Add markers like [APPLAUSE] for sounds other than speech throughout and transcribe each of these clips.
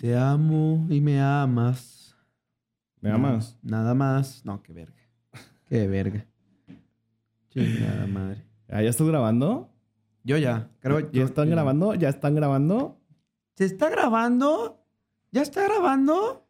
te amo y me amas. ¿Me amas? Nada más. No, qué verga. Qué verga. Chingada madre. Ah, ¿Ya estás grabando? Yo ya. Creo, ¿Ya yo- están yo- grabando? ¿Ya están grabando? ¿Se está grabando? ¿Ya está grabando?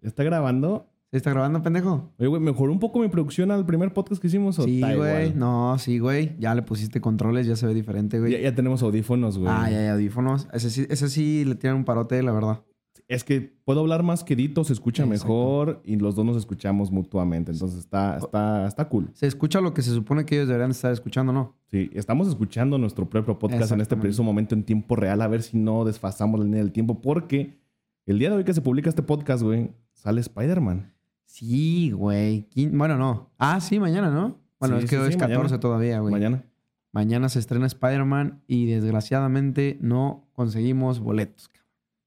¿Ya está grabando? ¿Se está grabando, pendejo? Oye, güey, ¿mejoró un poco mi producción al primer podcast que hicimos? ¿o Sí, güey. No, sí, güey. Ya le pusiste controles, ya se ve diferente, güey. Ya, ya tenemos audífonos, güey. Ah, ya hay audífonos. Ese sí, ese sí le tiran un parote, la verdad. Es que puedo hablar más quedito, se escucha Exacto. mejor y los dos nos escuchamos mutuamente. Entonces está, está, está cool. Se escucha lo que se supone que ellos deberían estar escuchando, ¿no? Sí, estamos escuchando nuestro propio podcast en este preciso momento en tiempo real, a ver si no desfasamos la línea del tiempo, porque el día de hoy que se publica este podcast, güey, sale Spider-Man. Sí, güey. Bueno, no. Ah, sí, mañana, ¿no? Bueno, Sí, es que sí, hoy sí, es 14 mañana. todavía, güey. Mañana. Mañana se estrena Spider-Man y desgraciadamente no conseguimos boletos.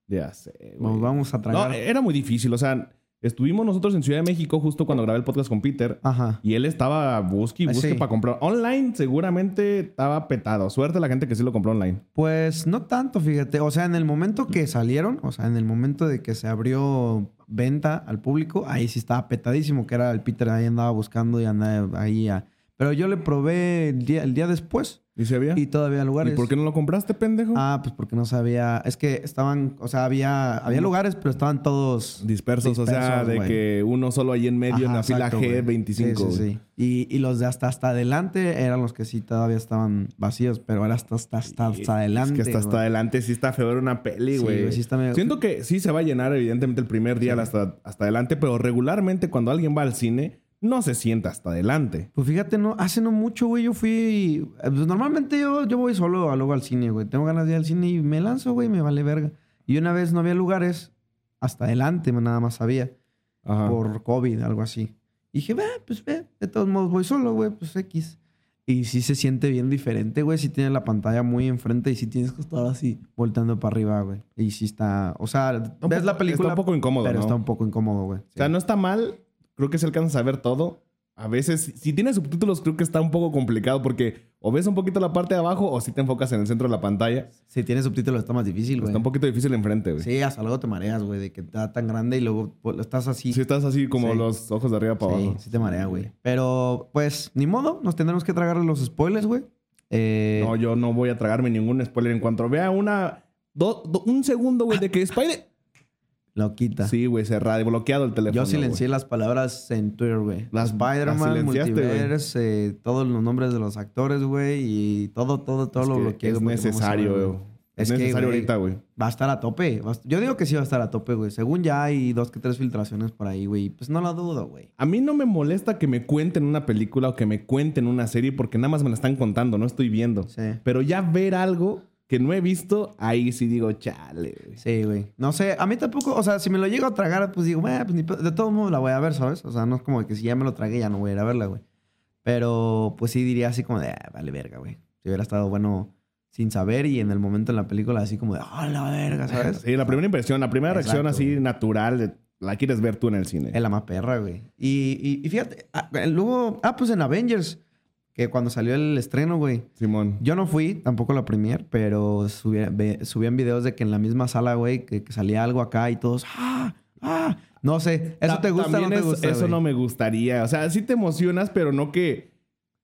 Ya sé, güey. Nos vamos a No, tragar. era muy difícil. O sea, estuvimos nosotros en Ciudad de México justo cuando grabé el podcast con Peter. Ajá. Y él estaba busque y busque sí. para comprar. Online seguramente estaba petado. Suerte la gente que sí lo compró online. Pues no tanto, fíjate. O sea, en el momento que salieron, o sea, en el momento de que se abrió venta al público, ahí sí estaba petadísimo, que era el Peter ahí andaba buscando y andaba ahí. a- Pero yo le probé el día, el día después ¿Y si había? y todavía lugares. ¿Y por qué no lo compraste, pendejo? Ah, pues porque no sabía. Es que estaban, o sea, había, había lugares, pero estaban todos dispersos, o sea, de que uno solo ahí en medio en la fila exacto, güey. G25. Sí, sí, sí. Y, y los de hasta hasta adelante eran los que sí todavía estaban vacíos, pero era hasta hasta, hasta, hasta adelante. Es que hasta, hasta adelante sí está feo ver una peli, Sí, güey. sí está medio- Siento que sí se va a llenar, evidentemente, el primer día Sí. hasta, hasta adelante, pero regularmente cuando alguien va al cine, no se sienta hasta adelante. Pues fíjate, no, hace no mucho, güey, yo fui. eh, Pues normalmente yo, yo voy solo a- luego al cine, güey. Tengo ganas de ir al cine y me lanzo, güey, me vale verga. Y una vez no había lugares, hasta adelante nada más había, Ajá. por COVID, algo así. Y dije, ve, pues ve, de todos modos voy solo, güey, pues X. Y sí se siente bien diferente, güey. Sí tiene la pantalla muy enfrente y sí tienes que estar así, volteando para arriba, güey. Y sí está, o sea, ves un la poco- película, está un poco incómodo, pero ¿no? está un poco incómodo, güey. O sea, no está mal. Creo que se alcanza a ver todo. A veces, si tiene subtítulos, creo que está un poco complicado porque o ves un poquito la parte de abajo o si te enfocas en el centro de la pantalla. Si tiene subtítulos está más difícil, güey. Está un poquito difícil enfrente, güey. Sí, hasta luego te mareas, güey, de que está tan grande y luego pues, estás así. Si estás así como Sí. los ojos de arriba para Sí, abajo. sí te marea, güey. Pero, pues, ni modo, nos tendremos que tragar los spoilers, güey. Eh, No, yo no voy a tragarme ningún spoiler. En cuanto vea una. do- do- un segundo, güey, de que [LAUGHS] Spider. Lo quita. Sí, güey, cerrado, bloqueado el teléfono. Yo silencié güey. las palabras en Twitter, güey. Las- Spider-Man. Multiverse, eh, todos los nombres de los actores, güey. Y todo, todo, todo Es lo que bloqueé. Es necesario, güey. Es, Es que, necesario güey, ahorita, güey. Va a estar a tope. A- Yo digo que sí va a estar a tope, güey. Según ya hay dos que tres filtraciones por ahí, güey. Pues no lo dudo, güey. A mí no me molesta que me cuenten una película o que me cuenten una serie porque nada más me la están contando, no estoy viendo. Sí. Pero ya ver algo que no he visto, ahí sí digo, chale, güey. Sí, güey. No sé, a mí tampoco, o sea, si me lo llego a tragar, pues digo, "Bueno, pues ni de todos modos la voy a ver, ¿sabes? O sea, no es como que si ya me lo tragué, ya no voy a ir a verla, güey. Pero, pues sí diría así como de, "Ah, vale verga, güey. Si hubiera estado bueno sin saber y en el momento en la película así como de, ah, la verga, ¿sabes? [LAUGHS] Sí, la primera impresión, la primera reacción Exacto, así güey. natural, de- la quieres ver tú en el cine. Es la más perra, güey. Y, y, y fíjate, ah, luego, ah, pues en Avengers, que cuando salió el estreno, güey. Simón. Yo no fui, tampoco a la premier, pero subía- ve- subían videos de que en la misma sala, güey, que, que salía algo acá y todos, ah, ah. No sé, ¿eso Ta- te gusta o no te es- gusta? Eso no me gustaría. O sea, sí te emocionas, pero no que.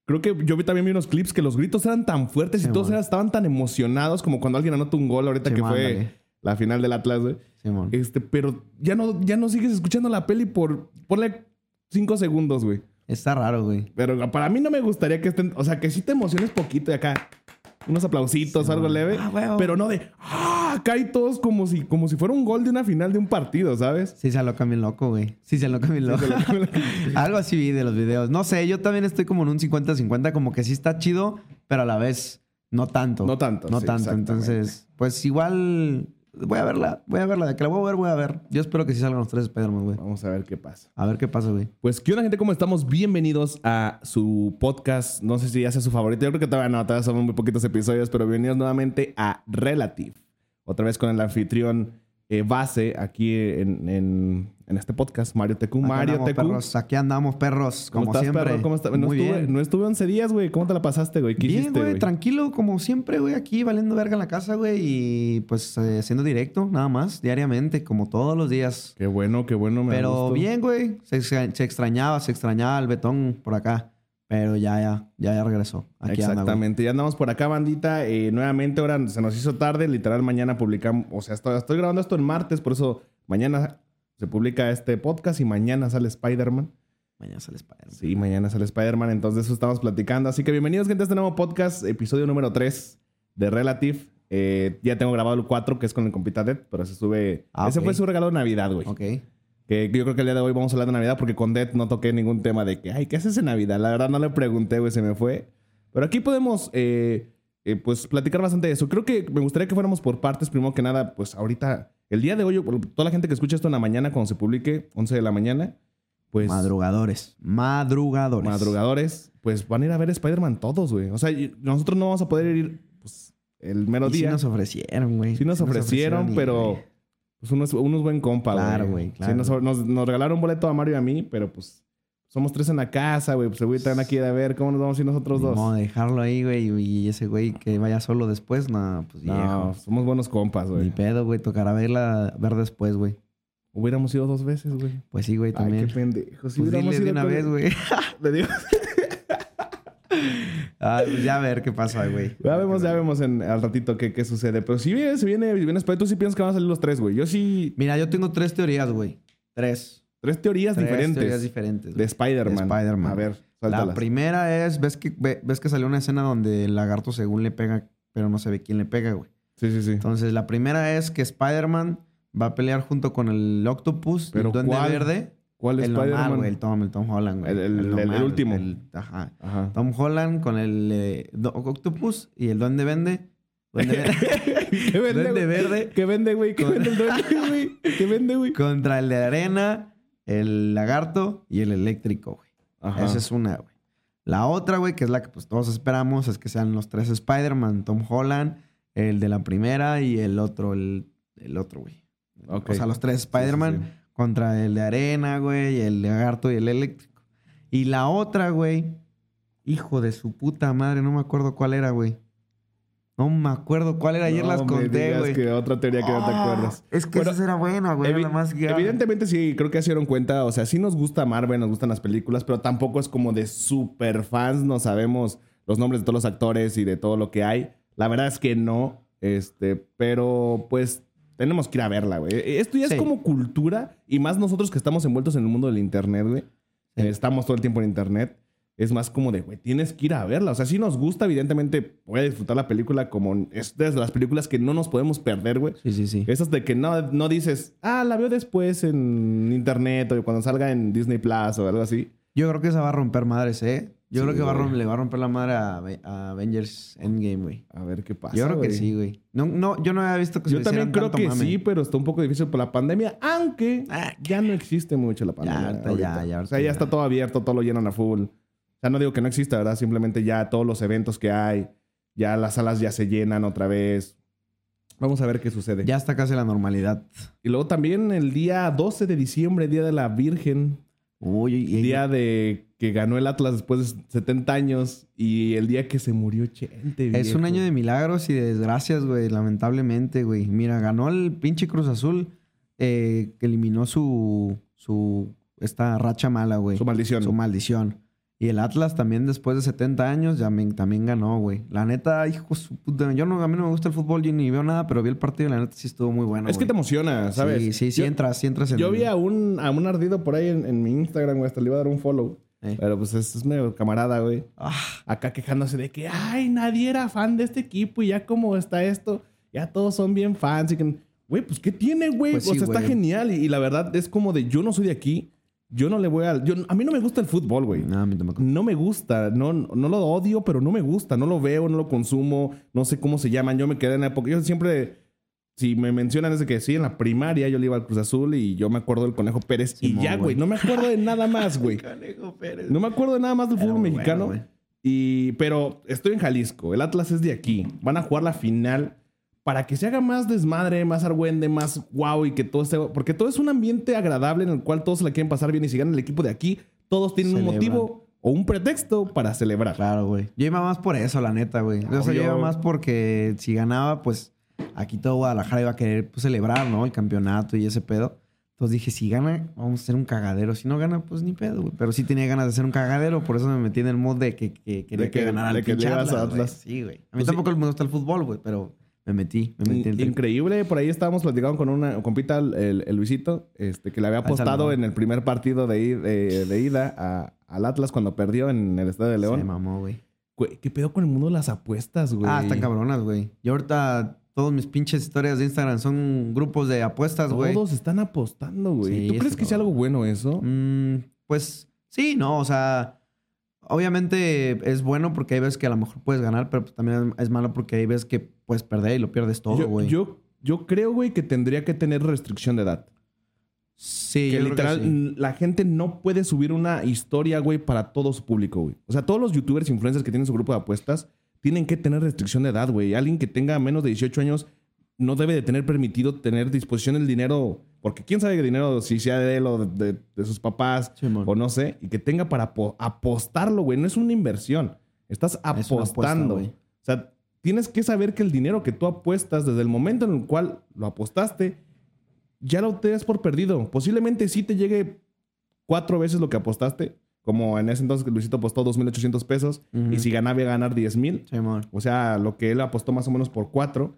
Creo que yo también vi unos clips que los gritos eran tan fuertes y Sí, todos eran- estaban tan emocionados como cuando alguien anota un gol ahorita Sí, que fue la final del Atlas, güey. Simón. Este, pero ya no, ya no sigues escuchando la peli por. Ponle cinco segundos, güey. Está raro, güey. Pero para mí no me gustaría que estén. O sea, que sí te emociones poquito y acá. Unos aplausitos, Sí, algo leve. Ah, huevo. pero no de. ¡Ah! Acá y todos como si, como si fuera un gol de una final de un partido, ¿sabes? Sí se aloca bien loco, güey. Sí se aloca bien loco. [LAUGHS] Algo así vi de los videos. No sé, yo también estoy como en un 50-50, como que sí está chido, pero a la vez no tanto. No tanto, No sí, tanto. Entonces, pues igual voy a verla, voy a verla. De que la voy a ver, voy a ver. Yo espero que sí salgan los tres Spider-Man, güey. Vamos a ver qué pasa. A ver qué pasa, güey. Pues, ¿qué onda, gente? ¿Cómo estamos? Bienvenidos a su podcast. No sé si ya sea su favorito. Yo creo que todavía no, todavía son muy poquitos episodios, pero bienvenidos nuevamente a Relative. Otra vez con el anfitrión eh, base aquí en, en, en este podcast, Mario. Aquí Mario andamos, perros. Aquí andamos, perros. ¿Cómo Como estás, siempre. perro? ¿Cómo? No, Muy estuve, bien. no estuve 11 días, güey. ¿Cómo te la pasaste, güey? ¿Qué Bien, hiciste, güey, tranquilo, como siempre, güey, aquí valiendo verga en la casa, güey, y pues eh, haciendo directo, nada más, diariamente, como todos los días. Qué bueno, qué bueno. Me Pero bien, güey, se- se extrañaba, se extrañaba el betón por acá, pero ya, ya, ya, ya regresó. Aquí anda, güey. Exactamente. ya andamos por acá, bandita. Eh, nuevamente, ahora se nos hizo tarde. Literal, mañana publicamos. O sea, estoy, estoy grabando esto en martes, por eso mañana se publica este podcast y mañana sale Spider-Man. Mañana sale Spider-Man. Sí, mañana sale Spider-Man, entonces eso estamos platicando. Así que bienvenidos, gente, a este nuevo podcast, episodio número 3 de Relative. Eh, ya tengo grabado el 4, que es con el compita Dead, pero se sube. Ah, Ese fue su regalo de Navidad, güey. Ok. Que yo creo que el día de hoy vamos a hablar de Navidad porque con Dead no toqué ningún tema de que, ay, ¿qué haces en Navidad? La verdad no le pregunté, güey, se me fue. Pero aquí podemos, eh, eh, pues, platicar bastante de eso. Creo que me gustaría que fuéramos por partes. Primero que nada, pues, ahorita, el día de hoy, toda la gente que escucha esto en la mañana, cuando se publique, 11 de la mañana, pues, Madrugadores. Madrugadores. madrugadores, pues, van a ir a ver Spider-Man todos, güey. O sea, y nosotros no vamos a poder ir, pues, el mero Y sí día. nos ofrecieron, güey. Sí nos ofrecieron, y, pero güey, pues unos, unos buen compa, güey. Claro, güey, Sí, claro. nos, nos- nos regalaron un boleto a Mario y a mí, pero pues somos tres en la casa, güey. Pues el güey también aquí a ver cómo nos vamos a ir nosotros ni dos. de dejarlo ahí, güey, y ese güey que vaya solo después, no, pues No, viejo. somos buenos compas, Ni güey. pedo, güey, tocará verla, ver después, güey. Hubiéramos ido dos veces, güey. Pues sí, güey, Ay, también. qué pendejo. Si Pues hubiéramos dile de ido una vez, güey. [LAUGHS] Le digo, Ah, pues ya a ver qué pasa, güey. ya vemos, ya vemos en, al ratito qué, qué sucede. Pero si viene, si viene, si viene Spider, tú sí piensas que van a salir los tres, güey. Yo sí. Mira, yo tengo tres teorías, güey. Tres. Tres teorías Tres diferentes. teorías diferentes. de güey. Spider-Man. De Spider-Man. A ver, La suéltalas. primera es, ves que, ve- ves que salió una escena donde el lagarto según le pega, pero no se ve quién le pega, güey. Sí, sí, sí. Entonces, la primera es que Spider-Man va a pelear junto con el Octopus, ¿Pero el Duende cuál? Verde. ¿Cuál es El normal, Spider-Man? el Tom, el Tom Holland, güey. El- el- el- último. ajá. Ajá. Tom Holland con el eh, Octopus y el Duende Vende. Duende [LAUGHS] Verde. ¿Qué vende, Duende güey? Verde. ¿Qué vende, güey? ¿Qué vende el duende, güey? ¿Qué vende, güey? contra el de arena, el lagarto y el eléctrico, güey. Ajá. Esa es una, güey. La otra, güey, que es la que pues todos esperamos, es que sean los tres Spider-Man, Tom Holland, el de la primera y el otro, el, el otro, güey. Ok. O sea, los tres Spider-Man Sí, sí, sí. Contra el de arena, güey, el lagarto y el eléctrico. Y la otra, güey, hijo de su puta madre, no me acuerdo cuál era, güey. No me acuerdo cuál era, ayer No las conté, güey. que otra teoría que no te Ah, acuerdas. Es que Bueno, esa era buena, güey, Evi-. Evidentemente sí, creo que se dieron cuenta. O sea, sí nos gusta Marvel, nos gustan las películas, pero tampoco es como de super fans. No sabemos los nombres de todos los actores y de todo lo que hay. La verdad es que no. Este, pero pues tenemos que ir a verla, güey. Esto ya Sí. es como cultura y más nosotros que estamos envueltos en el mundo del internet, güey. Sí. Eh, Estamos todo el tiempo en internet. Es más como de, güey, tienes que ir a verla. O sea, si nos gusta, evidentemente, voy a disfrutar la película como es de las películas que no nos podemos perder, güey. Sí, sí, sí. Esas de que no, no dices, ah, la veo después en internet o cuando salga en Disney Plus o algo así. Yo creo que esa va a romper madres, ¿eh? Yo Sí, creo que va a rom- güey. le va a romper la madre a, Ave- a Avengers Endgame, güey. A ver qué pasa. Yo creo que sí, güey. No, no, yo no había visto que Yo también creo tanto que mame. sí, pero está un poco difícil por la pandemia, aunque Ah, ya no existe mucho la pandemia. ahorita. ya, ya, o sea, ya ya. está todo abierto, todo lo llenan a full. O sea, no digo que no exista, ¿verdad? Simplemente ya todos los eventos que hay, ya las salas ya se llenan otra vez. Vamos a ver qué sucede. Ya está casi la normalidad. Y luego también el día 12 de diciembre, Día de la Virgen, Uy, y- día de que ganó el Atlas después de 70 años y el día que se murió Chente. es un año de milagros y de desgracias, güey. Lamentablemente, güey. Mira, ganó el pinche Cruz Azul eh, que eliminó su, su, esta racha mala, güey. Su maldición. Su maldición. Y el Atlas también después de 70 años ya me- también ganó, güey. La neta, hijo su puta. Yo no, a mí no me gusta el fútbol, yo ni veo nada, pero vi el partido y la neta sí estuvo muy bueno. es que te emociona, ¿sabes? Sí, sí, sí Yo- entras, sí entras en Yo el- vi a un, a un ardido por ahí en, en mi Instagram, güey. Hasta le iba a dar un follow. Eh. Pero pues es, es medio camarada, güey. Ah, Acá quejándose de que, ay, nadie era fan de este equipo y ya como está esto, ya todos son bien fans. Y que, güey, pues ¿qué tiene, güey? Pues o sí, sea, está güey. genial. Y, y la verdad es como de, yo no soy de aquí. Yo no le voy a... yo- a mí no me gusta el fútbol, güey. no, a mí tampoco. No me gusta, no, no lo odio, pero no me gusta, no lo veo, no lo consumo, no sé cómo se llaman. Yo me quedé en la época, yo siempre, si me mencionan es que sí, en la primaria yo le iba al Cruz Azul y yo me acuerdo del Conejo Pérez y ya, güey, no me acuerdo de nada más, [LAUGHS] güey. Canejo Pérez. No me acuerdo de nada más del fútbol mexicano. bueno, y, pero estoy en Jalisco, el Atlas es de aquí, van a jugar la final para que se haga más desmadre, más argüende, más guau y que todo esté... Porque todo es un ambiente agradable en el cual todos se la quieren pasar bien y si gana el equipo de aquí, todos tienen un motivo o un pretexto para celebrar. Claro, güey. Yo iba más por eso, la neta, güey. O sea, yo iba más porque si ganaba, pues aquí todo Guadalajara iba a querer pues, celebrar, ¿no? El campeonato y ese pedo. Entonces dije, si gana, vamos a hacer un cagadero. Si no gana, pues ni pedo, güey. Pero sí tenía ganas de hacer un cagadero. Por eso me metí en el mood de que, que quería De que, que- ganara el que Atlas. Atlas. Sí, güey. A mí Pues sí. tampoco me gusta el fútbol, güey. Pero me metí, me metí. en- Increíble, por ahí estábamos platicando con una compita, el, el- Luisito, este, que le había apostado en el primer partido de, de- de ida a- al Atlas cuando perdió en el Estadio de Se León. mamó, güey. ¿Qué pedo con el mundo de las apuestas, güey? Ah, están cabronas, güey. Y ahorita todos mis pinches historias de Instagram son grupos de apuestas, güey. Todos están apostando, güey. Sí, ¿Tú es crees que sea algo bueno eso? Mm, pues sí, no, o sea, obviamente es bueno porque hay veces que a lo mejor puedes ganar, pero pues también es malo porque hay veces que puedes perder y lo pierdes todo, güey. yo, yo creo, güey, que tendría que tener restricción de edad. sí, que yo creo literal, sí. mm, la gente no puede subir una historia, güey, para todo su público, güey. O sea, todos los youtubers, influencers que tienen su grupo de apuestas, tienen que tener restricción de edad, güey. Alguien que tenga menos de 18 años no debe de tener permitido tener disposición el dinero, porque quién sabe qué dinero, si sea de él o de, de sus papás, o no sé, y que tenga para apo- apostarlo, güey. No es una inversión. Estás Es una apuesta, apostando. o sea, tienes que saber que el dinero que tú apuestas desde el momento en el cual lo apostaste, ya lo te das por perdido. Posiblemente sí te llegue cuatro veces lo que apostaste. Como en ese entonces Luisito apostó 2.800 pesos. Ujú. Y si ganaba, iba a ganar 10.000. Simón. O sea, lo que él apostó más o menos por cuatro.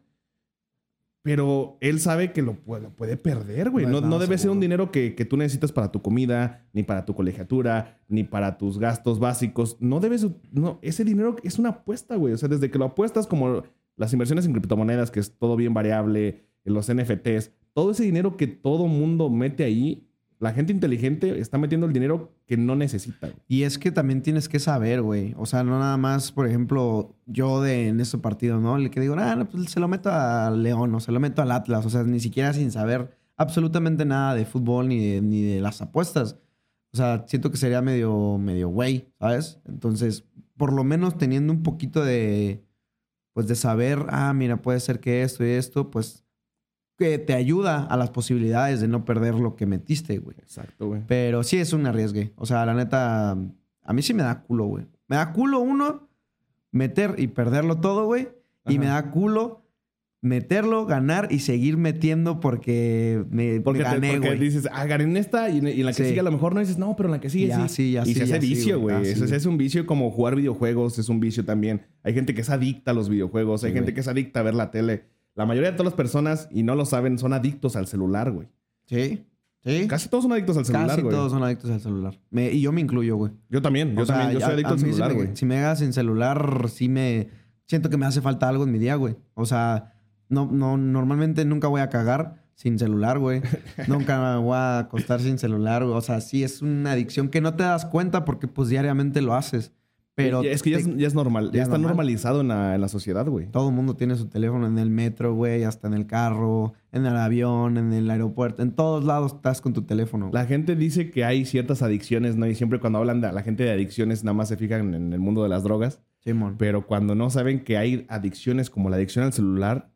Pero él sabe que lo puede, lo puede perder, güey. No No, debe ser un dinero que, que tú necesitas para tu comida, ni para tu colegiatura, ni para tus gastos básicos. No debes... No, ese dinero es una apuesta, güey. O sea, desde que lo apuestas como las inversiones en criptomonedas, que es todo bien variable, los NFTs, todo ese dinero que todo mundo mete ahí, la gente inteligente está metiendo el dinero que no necesita. Y es que también tienes que saber, güey. O sea, no nada más, por ejemplo, yo de en ese partido, ¿no? Le que digo, ah, pues se lo meto a León o se lo meto al Atlas. O sea, ni siquiera sin saber absolutamente nada de fútbol ni de, ni de las apuestas. O sea, siento que sería medio, medio güey, ¿sabes? Entonces, por lo menos teniendo un poquito de, pues de saber, ah, mira, puede ser que esto y esto, pues que te ayuda a las posibilidades de no perder lo que metiste, güey. Exacto, güey. Pero sí es un arriesgue. O sea, la neta, a mí sí me da culo, güey. Me da culo uno, meter y perderlo todo, güey. Y me da culo meterlo, ganar y seguir metiendo porque me, Porque, me te- gané, porque dices, ah, gané en esta y en, y en la que Sí. sigue a lo mejor no dices, no, pero en la que sigue Ya, sí. sí, ya y sí, se hace vicio, güey. sí, hace un vicio como jugar videojuegos, es un vicio también. Hay gente que es adicta a los videojuegos, hay gente que es adicta a ver la tele. La mayoría de todas las personas, y no lo saben, son adictos al celular, güey. Sí, sí. Casi todos son adictos al celular, Casi güey. todos son adictos al celular. Me- y yo me incluyo, güey. Yo también, yo O sea, también, yo soy adicto a al mí si celular, me- güey. Si me hagas sin celular, sí me... Siento que me hace falta algo en mi día, güey. O sea, no, no, normalmente nunca voy a cagar sin celular, güey. [LAUGHS] nunca me voy a acostar sin celular, güey. O sea, sí es una adicción que no te das cuenta porque pues diariamente lo haces. Pero es que ya te- es, ya es normal, ya, ya es está normal. normalizado en la, en la sociedad, güey. todo el mundo tiene su teléfono en el metro, güey, hasta en el carro, en el avión, en el aeropuerto. En todos lados estás con tu teléfono. La gente dice que hay ciertas adicciones, ¿no? Y siempre cuando hablan de la gente de adicciones, nada más se fijan en el mundo de las drogas. Simón. Pero cuando no saben que hay adicciones como la adicción al celular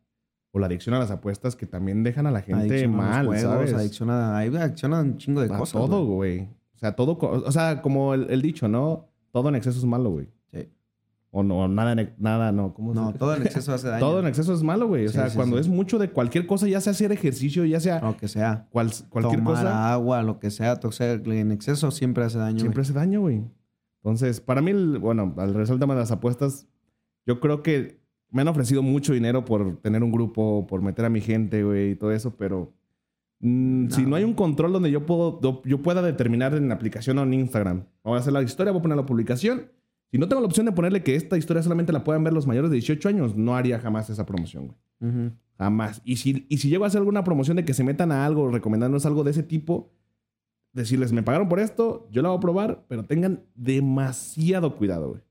o la adicción a las apuestas que también dejan a la gente Adicción mal, juegos, ¿sabes? Adicción a, adicción a un chingo de a cosas. todo, güey. O sea, todo, o sea, como el, el dicho, ¿no? Todo en exceso es malo, güey. Sí. O no, nada, nada, no. ¿Cómo No, todo en exceso hace [LAUGHS] daño. Todo en exceso es malo, güey. O Sí, sea, sí, cuando es mucho de cualquier cosa, ya sea hacer ejercicio, ya sea Lo que sea. cual- cualquier Tomar cosa, agua, lo que sea, sea, en exceso siempre hace daño. siempre hace daño, güey. Entonces, para mí, bueno, al regresar al tema de las apuestas, yo creo que me han ofrecido mucho dinero por tener un grupo, por meter a mi gente, güey, y todo eso, pero mm, si no hay un control donde yo puedo, do- yo pueda determinar en la aplicación o en Instagram, voy a hacer la historia, voy a poner la publicación. Si no tengo la opción de ponerle que esta historia solamente la puedan ver los mayores de 18 años, no haría jamás esa promoción, güey. Jamás. Y si, y si llego a hacer alguna promoción de que se metan a algo, recomendándonos algo de ese tipo, decirles, me pagaron por esto, yo la voy a probar, pero tengan demasiado cuidado, güey.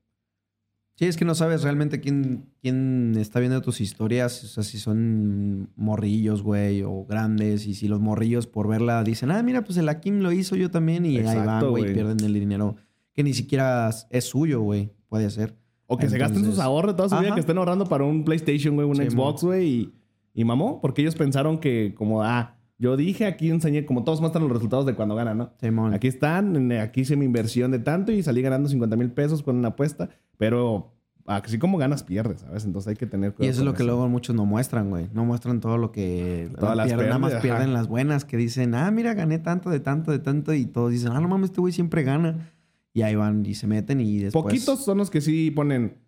Sí, es que no sabes realmente quién, quién está viendo tus historias. O sea, si son morrillos, güey, o grandes. Y si los morrillos por verla dicen, ah, mira, pues el Akim lo hizo yo también. Y ahí van, güey, pierden el dinero que ni siquiera es suyo, güey. Puede ser. O que se gasten sus ahorros toda su vida, que estén ahorrando para un PlayStation, güey, un Sí, Xbox, güey, y, y mamó, porque ellos pensaron que como, ah, yo dije, aquí enseñé, como todos muestran los resultados de cuando ganan, ¿no? Simón. Aquí están, aquí hice mi inversión de tanto y salí ganando 50 mil pesos con una apuesta, pero así como ganas, pierdes, ¿sabes? Entonces hay que tener Y cuidado eso es lo que luego muchos no muestran, güey. No muestran todo lo que... Todas las pierden, nada más pierden las buenas que dicen, ah, mira, gané tanto, de tanto, de tanto. Y todos dicen, ah, no mames, este güey siempre gana. Y ahí van y se meten y después... Poquitos son los que sí ponen,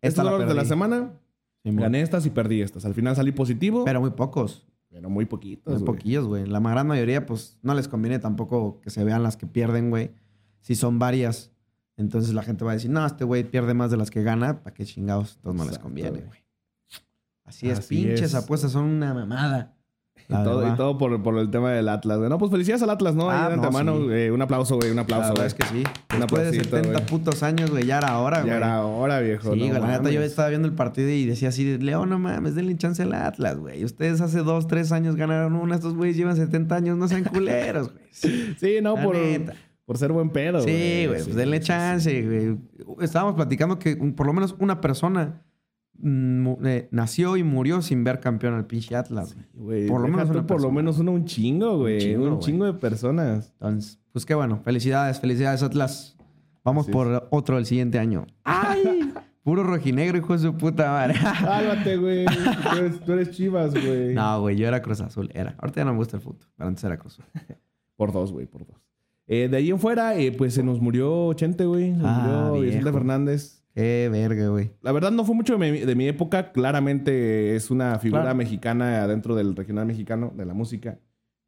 Esta estos la de la semana, gané estas y perdí estas. Al final salí positivo, pero, Pero muy pocos. muy poquitos. Muy poquillos, güey. La gran mayoría, pues, no les conviene tampoco que se vean las que pierden, güey. Si son varias, entonces la gente va a decir, no, este güey pierde más de las que gana. ¿Para qué chingados? Entonces no les conviene, güey. Así es, Así pinches es. apuestas son una mamada. Y La todo, y todo por, por el tema del Atlas, güey. No, pues felicidades al Atlas, ¿no? Ah, Ahí de no, antemano, sí. eh, un aplauso, güey, un La aplauso, verdad güey. es que sí. Un Después de aplausito, 70 güey. putos años, güey, ya era hora, güey. Ya era hora, viejo. Sí, no la neta, yo estaba viendo el partido y decía así, Leo, no mames, denle chance al Atlas, güey. Ustedes hace dos, tres años ganaron una, estos güeyes llevan 70 años, no sean culeros, güey. [LAUGHS] Sí, no, La por, neta. Por ser buen pedo, Sí, güey, pues denle sí, chance, güey. Estábamos platicando que por lo menos una persona mm, eh, nació y murió sin ver campeón al pinche Atlas, güey. por lo menos una por lo menos uno un chingo, güey. Un chingo, de personas. Entonces, pues qué bueno. Felicidades, felicidades, Atlas. Vamos por otro el siguiente año. ¡Ay! [LAUGHS] Puro rojinegro, hijo de su puta madre. [LAUGHS] Cálmate, güey. Tú eres, tú eres chivas, güey. no, güey, yo era Cruz Azul. Era. Ahorita ya no me gusta el fútbol, pero antes era Cruz Azul. Por dos, güey, por dos. Eh, de ahí en fuera, eh, pues se nos murió Chente, güey. Se nos Ah, murió Vicente. Fernández. Qué verga, güey. La verdad no fue mucho de mi, de mi época. Claramente es una figura Claro. mexicana dentro del regional mexicano, de la música.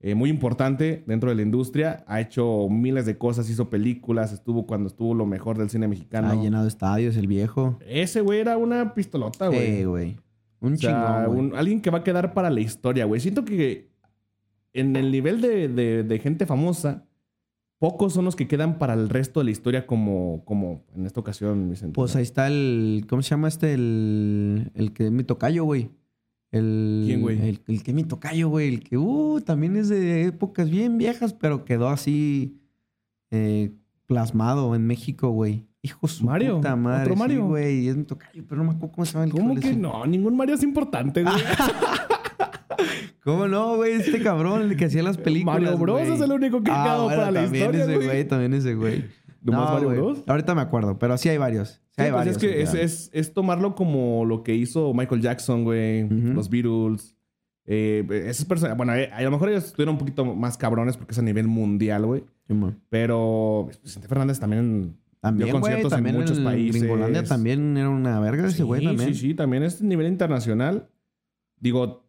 Eh, muy importante dentro de la industria. Ha hecho miles de cosas, hizo películas, estuvo cuando estuvo lo mejor del cine mexicano. Ha llenado estadios, el viejo. Ese güey era una pistolota, güey. Eh, güey. Un O sea, chingón, un- alguien que va a quedar para la historia, güey. Siento que en el nivel de, de- de gente famosa, pocos son los que quedan para el resto de la historia como, como en esta ocasión, Vicente. Pues ahí está el. ¿Cómo se llama este? El, el que es mi tocayo, güey. El, ¿Quién, güey? El, el que es mi tocayo, güey. El que, uh, también es de épocas bien viejas, pero quedó así eh, plasmado en México, güey. Hijo su Mario, puta madre. otro sí, Mario. güey. Es mi tocayo, pero no me acuerdo cómo se llama el ¿Cómo que su- no? Ningún Mario es importante, güey. [LAUGHS] [LAUGHS] ¿Cómo no, güey? Este cabrón, el que hacía las películas. Mario Bros güey. es el único que ha Ah, bueno, para la también historia, ese güey. güey. También ese güey. ¿Nomás Mario güey. Bros? Ahorita me acuerdo, pero sí hay varios. Sí, Sí, hay pues varios. es que es, quedan. es- es tomarlo como lo que hizo Michael Jackson, güey. Los Beatles. Eh, esas personas, bueno, eh, a lo mejor ellos estuvieron un poquito más cabrones porque es a nivel mundial, güey. Pero Vicente Fernández también También, dio conciertos también en muchos el países. Gringolandia también era una verga ese güey también. Sí, sí, también es a nivel internacional. Digo,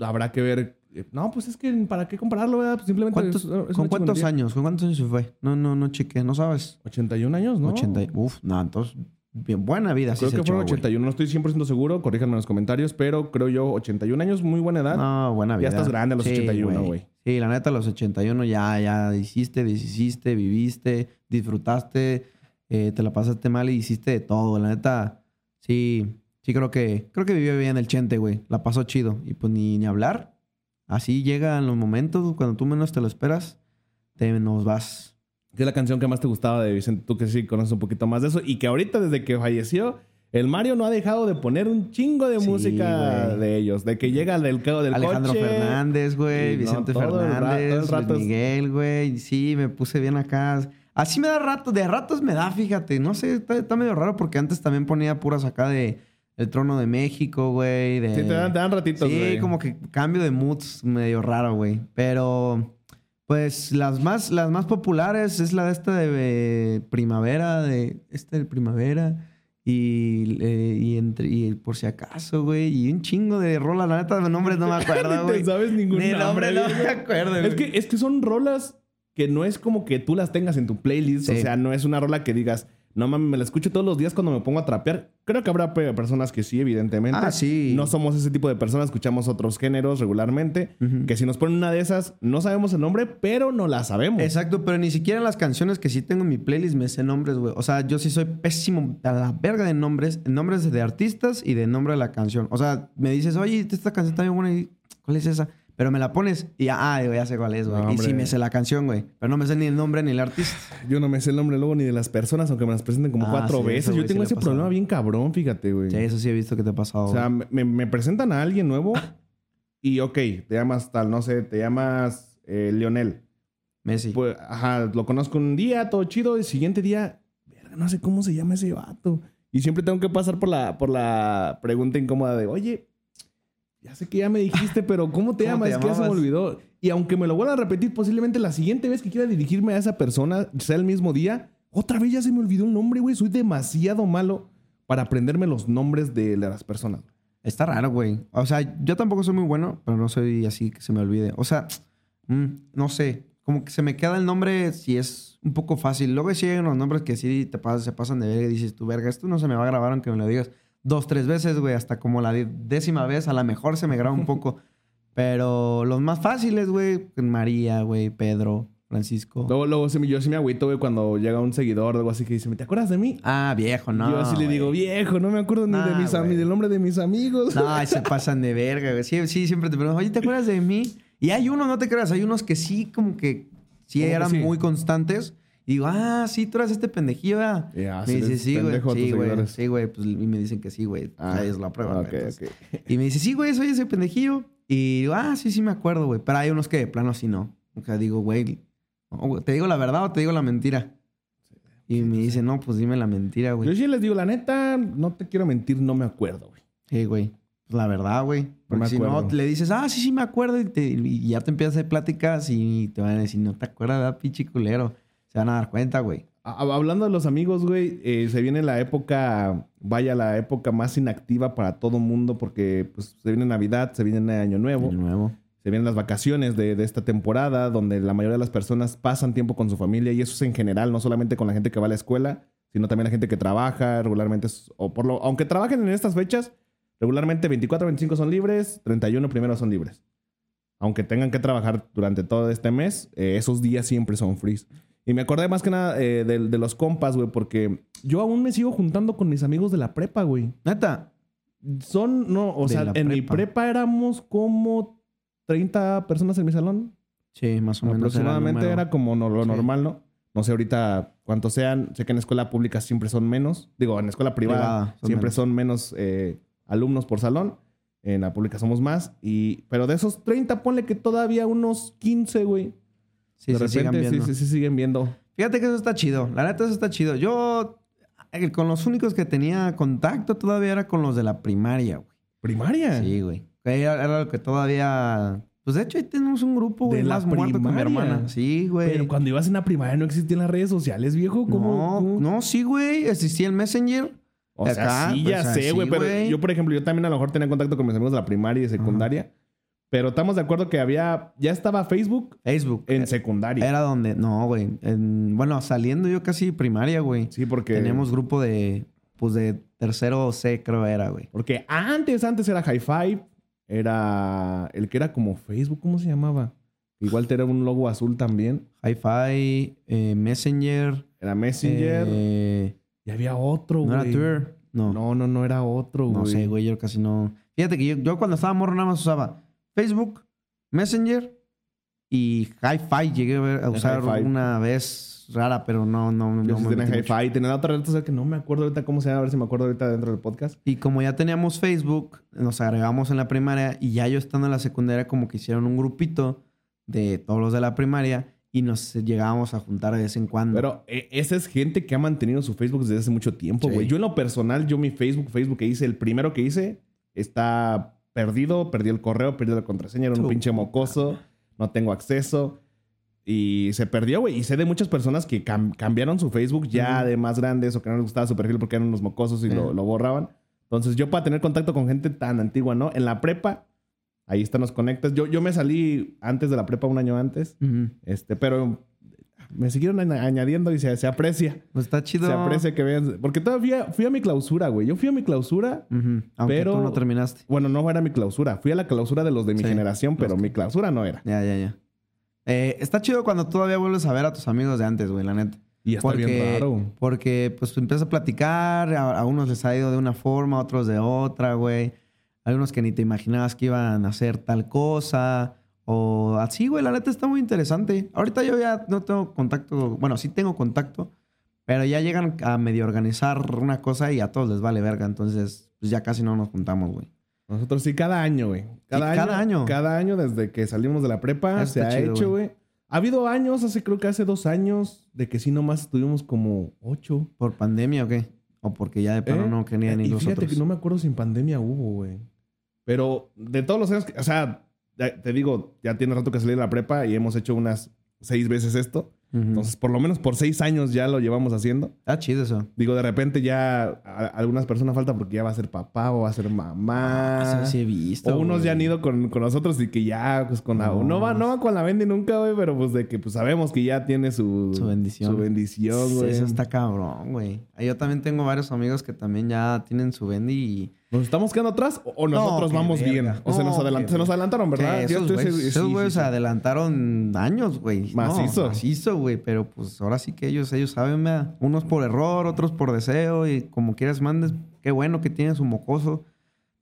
habrá que ver. eh, No, pues es que ¿para qué compararlo, verdad? Pues simplemente ¿Cuántos- es- es ¿Con cuántos años? ¿Con cuántos años se fue? No, no, no chequé, no sabes. 81 años, ¿no? 80. y- Uf, no, entonces bien buena vida sí Creo que fueron güey. 81, no estoy 100% seguro, corríjanme en los comentarios, pero creo yo 81 años, muy buena edad. No, buena vida. Ya estás grande a los 81, güey. Sí, la neta, a los 81 ya, ya hiciste, deshiciste, viviste, disfrutaste, eh, te la pasaste mal y hiciste de todo. La neta, sí, sí creo que, creo que vivió bien el Chente, güey. La pasó chido. Y pues ni, ni hablar. Así llegan los momentos cuando tú menos te lo esperas, te nos vas. ¿Qué es la canción que más te gustaba de Vicente? Tú que sí conoces un poquito más de eso y que ahorita desde que falleció, el Mario no ha dejado de poner un chingo de Sí, música güey. de ellos. De que llega del, co- del Alejandro coche. Fernández, güey. No, Vicente el el Fernández, rato Luis Miguel, güey. Sí, me puse bien acá. Así me da rato, de ratos me da, fíjate. No sé, está, está medio raro porque antes también ponía puras acá de El Trono de México, güey. De... Sí, te dan, te dan ratitos, Sí, güey. como que cambio de moods medio raro, güey. Pero, pues, las más, las más populares es la de esta de eh, primavera, de esta de primavera. Y, eh, y, entre, y por si acaso, güey. Y un chingo de rola. La neta, de nombres no me [LAUGHS] acuerdo, Ni güey. te sabes ningún Ni nombre. nombre no me acuerdo, güey. Es que, es que son rolas que no es como que tú las tengas en tu playlist. Sí. O sea, no es una rola que digas, no mames, me la escucho todos los días cuando me pongo a trapear. Creo que habrá pe- personas que sí, evidentemente. Ah, sí. No somos ese tipo de personas, escuchamos otros géneros regularmente. Que si nos ponen una de esas, no sabemos el nombre, pero no la sabemos. Exacto, pero ni siquiera las canciones que sí tengo en mi playlist me sé nombres, güey. O sea, yo sí soy pésimo a la verga de nombres, nombres de artistas y de nombre de la canción. O sea, me dices, oye, esta canción está bien buena. y, ¿Cuál es esa? Pero me la pones y ya, ah, digo, ya sé cuál es, güey. No, y sí me sé la canción, güey. Pero no me sé ni el nombre ni el artista. Yo no me sé el nombre luego ni de las personas, aunque me las presenten como Ah, cuatro sí, veces. eso, Yo tengo sí ese problema bien cabrón, fíjate, güey. Sí, eso sí he visto que te ha pasado. O sea, me, me presentan a alguien nuevo y, ok, te llamas tal, no sé, te llamas eh, Lionel. Messi. Pues, ajá, lo conozco un día, todo chido. El siguiente día, verga, no sé cómo se llama ese vato. Y siempre tengo que pasar por la, por la pregunta incómoda de, oye, ya sé que ya me dijiste, pero ¿cómo te ¿Cómo llamas? te Es que ya se me olvidó. Y aunque me lo vuelvan a repetir, posiblemente la siguiente vez que quiera dirigirme a esa persona, sea el mismo día, otra vez ya se me olvidó el nombre, güey. Soy demasiado malo para aprenderme los nombres de las personas. Está raro, güey. O sea, yo tampoco soy muy bueno, pero no soy así que se me olvide. O sea, mm, no sé. Como que se me queda el nombre si es un poco fácil. Luego hay unos nombres que sí te pas- se pasan de verga y dices, tú, verga, esto no se me va a grabar aunque me lo digas dos, tres veces, güey. Hasta como la décima vez, a lo mejor se me graba un poco. [LAUGHS] Pero los más fáciles, güey, María, güey, Pedro, Francisco. Luego, luego sí me- yo sí me agüito, güey, cuando llega un seguidor o algo así que dice, ¿te acuerdas de mí? Ah, viejo, no. yo así le digo, viejo, no me acuerdo ni de Nah, mis am- güey. del nombre de mis amigos. No, [LAUGHS] se pasan de verga, güey. Sí, sí, siempre te preguntan, oye, ¿te acuerdas de mí? Y hay unos, no te creas, hay unos que sí, como que sí ¿Cómo que eran sí? muy constantes. Y digo, ah, sí, tú eras este pendejillo, ¿verdad? Ya, me dice, sí, güey. Sí, güey. Sí, güey. Pues, y me dicen que sí, güey. Ah, es la prueba. ok, güey. Entonces, ok. Y me dice, sí, güey, soy ese pendejillo. Y digo, ah, sí, sí me acuerdo, güey. Pero hay unos que de plano sí no. O sea, digo, güey, no, ¿te digo la verdad o te digo la mentira? Y me dice, no, pues dime la mentira, Yo güey. sí les digo, la neta, no te quiero mentir, no me acuerdo, güey. Sí, güey. Pues la verdad, güey. Porque si no, le dices, ah, sí, sí me acuerdo. Y, te- y ya te empiezas a hacer pláticas y te van a decir, no te acuerdas, ¿verdad, pinche culero? Se van a dar cuenta, güey. Hablando de los amigos, güey, eh, se viene la época, vaya, la época más inactiva para todo mundo porque pues, se viene Navidad, se viene Año Nuevo, De nuevo. se vienen las vacaciones de, de esta temporada donde la mayoría de las personas pasan tiempo con su familia y eso es en general, no solamente con la gente que va a la escuela, sino también la gente que trabaja regularmente, o por lo, aunque trabajen en estas fechas, regularmente 24, 25 son libres, 31 primero son libres. Aunque tengan que trabajar durante todo este mes, eh, esos días siempre son freeze. Y me acordé más que nada eh, de, de los compas, güey, porque yo aún me sigo juntando con mis amigos de la prepa, güey. Neta. Son, no, o De sea, en mi prepa. éramos como 30 personas en mi salón. Sí, más o menos. Aproximadamente era, como no- lo Sí. normal, ¿no? No sé ahorita cuántos sean. Sé que en escuela pública siempre son menos. Digo, en escuela privada, Privada, son siempre menos. son menos eh, alumnos por salón. En la pública somos más. Y, pero de esos 30, ponle que todavía unos 15, güey. Sí, de se sigan repente sí, sí, sí siguen viendo. Fíjate que eso está chido. La neta, eso está chido. Yo, eh, con los únicos que tenía contacto todavía era con los de la primaria, güey. ¿Primaria? Sí, güey. Era, era lo que todavía... Pues de hecho ahí tenemos un grupo, güey, ¿De la más muerto con mi hermana. Sí, güey. Pero cuando ibas en la primaria no existían las redes sociales, viejo. ¿Cómo? No, no, sí, güey. Existía el Messenger. O sea, acá, sí, ya sé, güey. pero yo, por ejemplo, yo también a lo mejor tenía contacto con mis amigos de la primaria y de secundaria. Pero estamos de acuerdo que había... Ya estaba Facebook Facebook. en secundaria. Era donde... No, güey. En- Bueno, saliendo yo casi primaria, güey. Sí, porque... Tenemos grupo de... Pues de tercero C, creo era, güey. Porque antes, antes era High Five. Era el que era como Facebook, ¿cómo se llamaba? Igual era un logo azul también. Hi-Fi, eh, Messenger. Era Messenger. eh, y había otro, ¿No era güey. Twitter? No. No, No, no, no era otro, güey. sé, güey. Yo casi no... Fíjate que yo, yo cuando estaba morro nada más usaba Facebook, Messenger y Hi-Fi. Llegué a, ver- a usar Hi-Fi. una vez rara, pero no, no, Yo no sí me tenía. Five. Tenía otra red social que no me acuerdo ahorita cómo se llama. A ver si me acuerdo ahorita dentro del podcast. Y como ya teníamos Facebook, nos agregamos en la primaria y ya yo estando en la secundaria como que hicieron un grupito de todos los de la primaria y nos llegábamos a juntar de vez en cuando. Pero eh, esa es gente que ha mantenido su Facebook desde hace mucho tiempo, Sí. güey. Yo en lo personal, yo mi Facebook, Facebook que hice, el primero que hice, está perdido. Perdí el correo, perdí la contraseña. Era un pinche mocoso. No tengo acceso. Y se perdió, güey. Y sé de muchas personas que cam- cambiaron su Facebook ya de más grandes o que no les gustaba su perfil porque eran unos mocosos y lo, lo borraban. Entonces, yo para tener contacto con gente tan antigua, ¿no? En la prepa, ahí están los conectas. Yo, yo me salí antes de la prepa, un año antes. Este, pero me siguieron añ- añadiendo y se, se aprecia. Pues está chido. Se aprecia que vean. Porque todavía fui a mi clausura, güey. Yo fui a mi clausura. Aunque Pero- tú no terminaste. Bueno, no era mi clausura. Fui a la clausura de los de mi Sí, generación, pero que- mi clausura no era. Ya, ya, ya. Eh, está chido cuando todavía vuelves a ver a tus amigos de antes, güey, la neta. Y está bien raro. Porque, pues, empiezas a platicar. A, a unos les ha ido de una forma, a otros de otra, güey. Algunos que ni te imaginabas que iban a hacer tal cosa. O así, güey, la neta está muy interesante. Ahorita yo ya no tengo contacto, bueno, sí tengo contacto, pero ya llegan a medio organizar una cosa y a todos les vale verga. Entonces, pues ya casi no nos juntamos, güey. Nosotros sí, cada año, güey. Cada, Sí, año, cada año. Cada año desde que salimos de la prepa Eso se ha chido, hecho, güey. Ha habido años, hace creo que hace dos años, de que sí nomás estuvimos como ocho. ¿Por pandemia o qué? O porque ya de plano ¿Eh? no querían y ir los fíjate otros. que no me acuerdo si en pandemia hubo, güey. Pero de todos los años, que, o sea, ya te digo, ya tiene rato que salí de la prepa y hemos hecho unas seis veces esto. Entonces, por lo menos por seis años ya lo llevamos haciendo. Está chido eso. Digo, de repente ya a- algunas personas falta porque ya va a ser papá o va a ser mamá. Eso sí he visto. O unos güey. ya han ido con, con nosotros y que ya, pues con la. No. No va, no va con la Bendy nunca, güey, pero pues de que pues sabemos que ya tiene su. Su bendición. Su bendición, güey. Eso está cabrón, güey. Yo también tengo varios amigos que también ya tienen su bendy y... ¿Nos estamos quedando atrás o, nosotros vamos bien? O se, nos adelant- se nos adelantaron, ¿verdad? Esos güeyes sí, sí, se adelantaron años, güey. No, Macizo. macizo, güey. Pero pues ahora sí que ellos, ellos saben, ¿verdad? Unos por error, otros por deseo y como quieras mandes. Qué bueno que tiene su mocoso.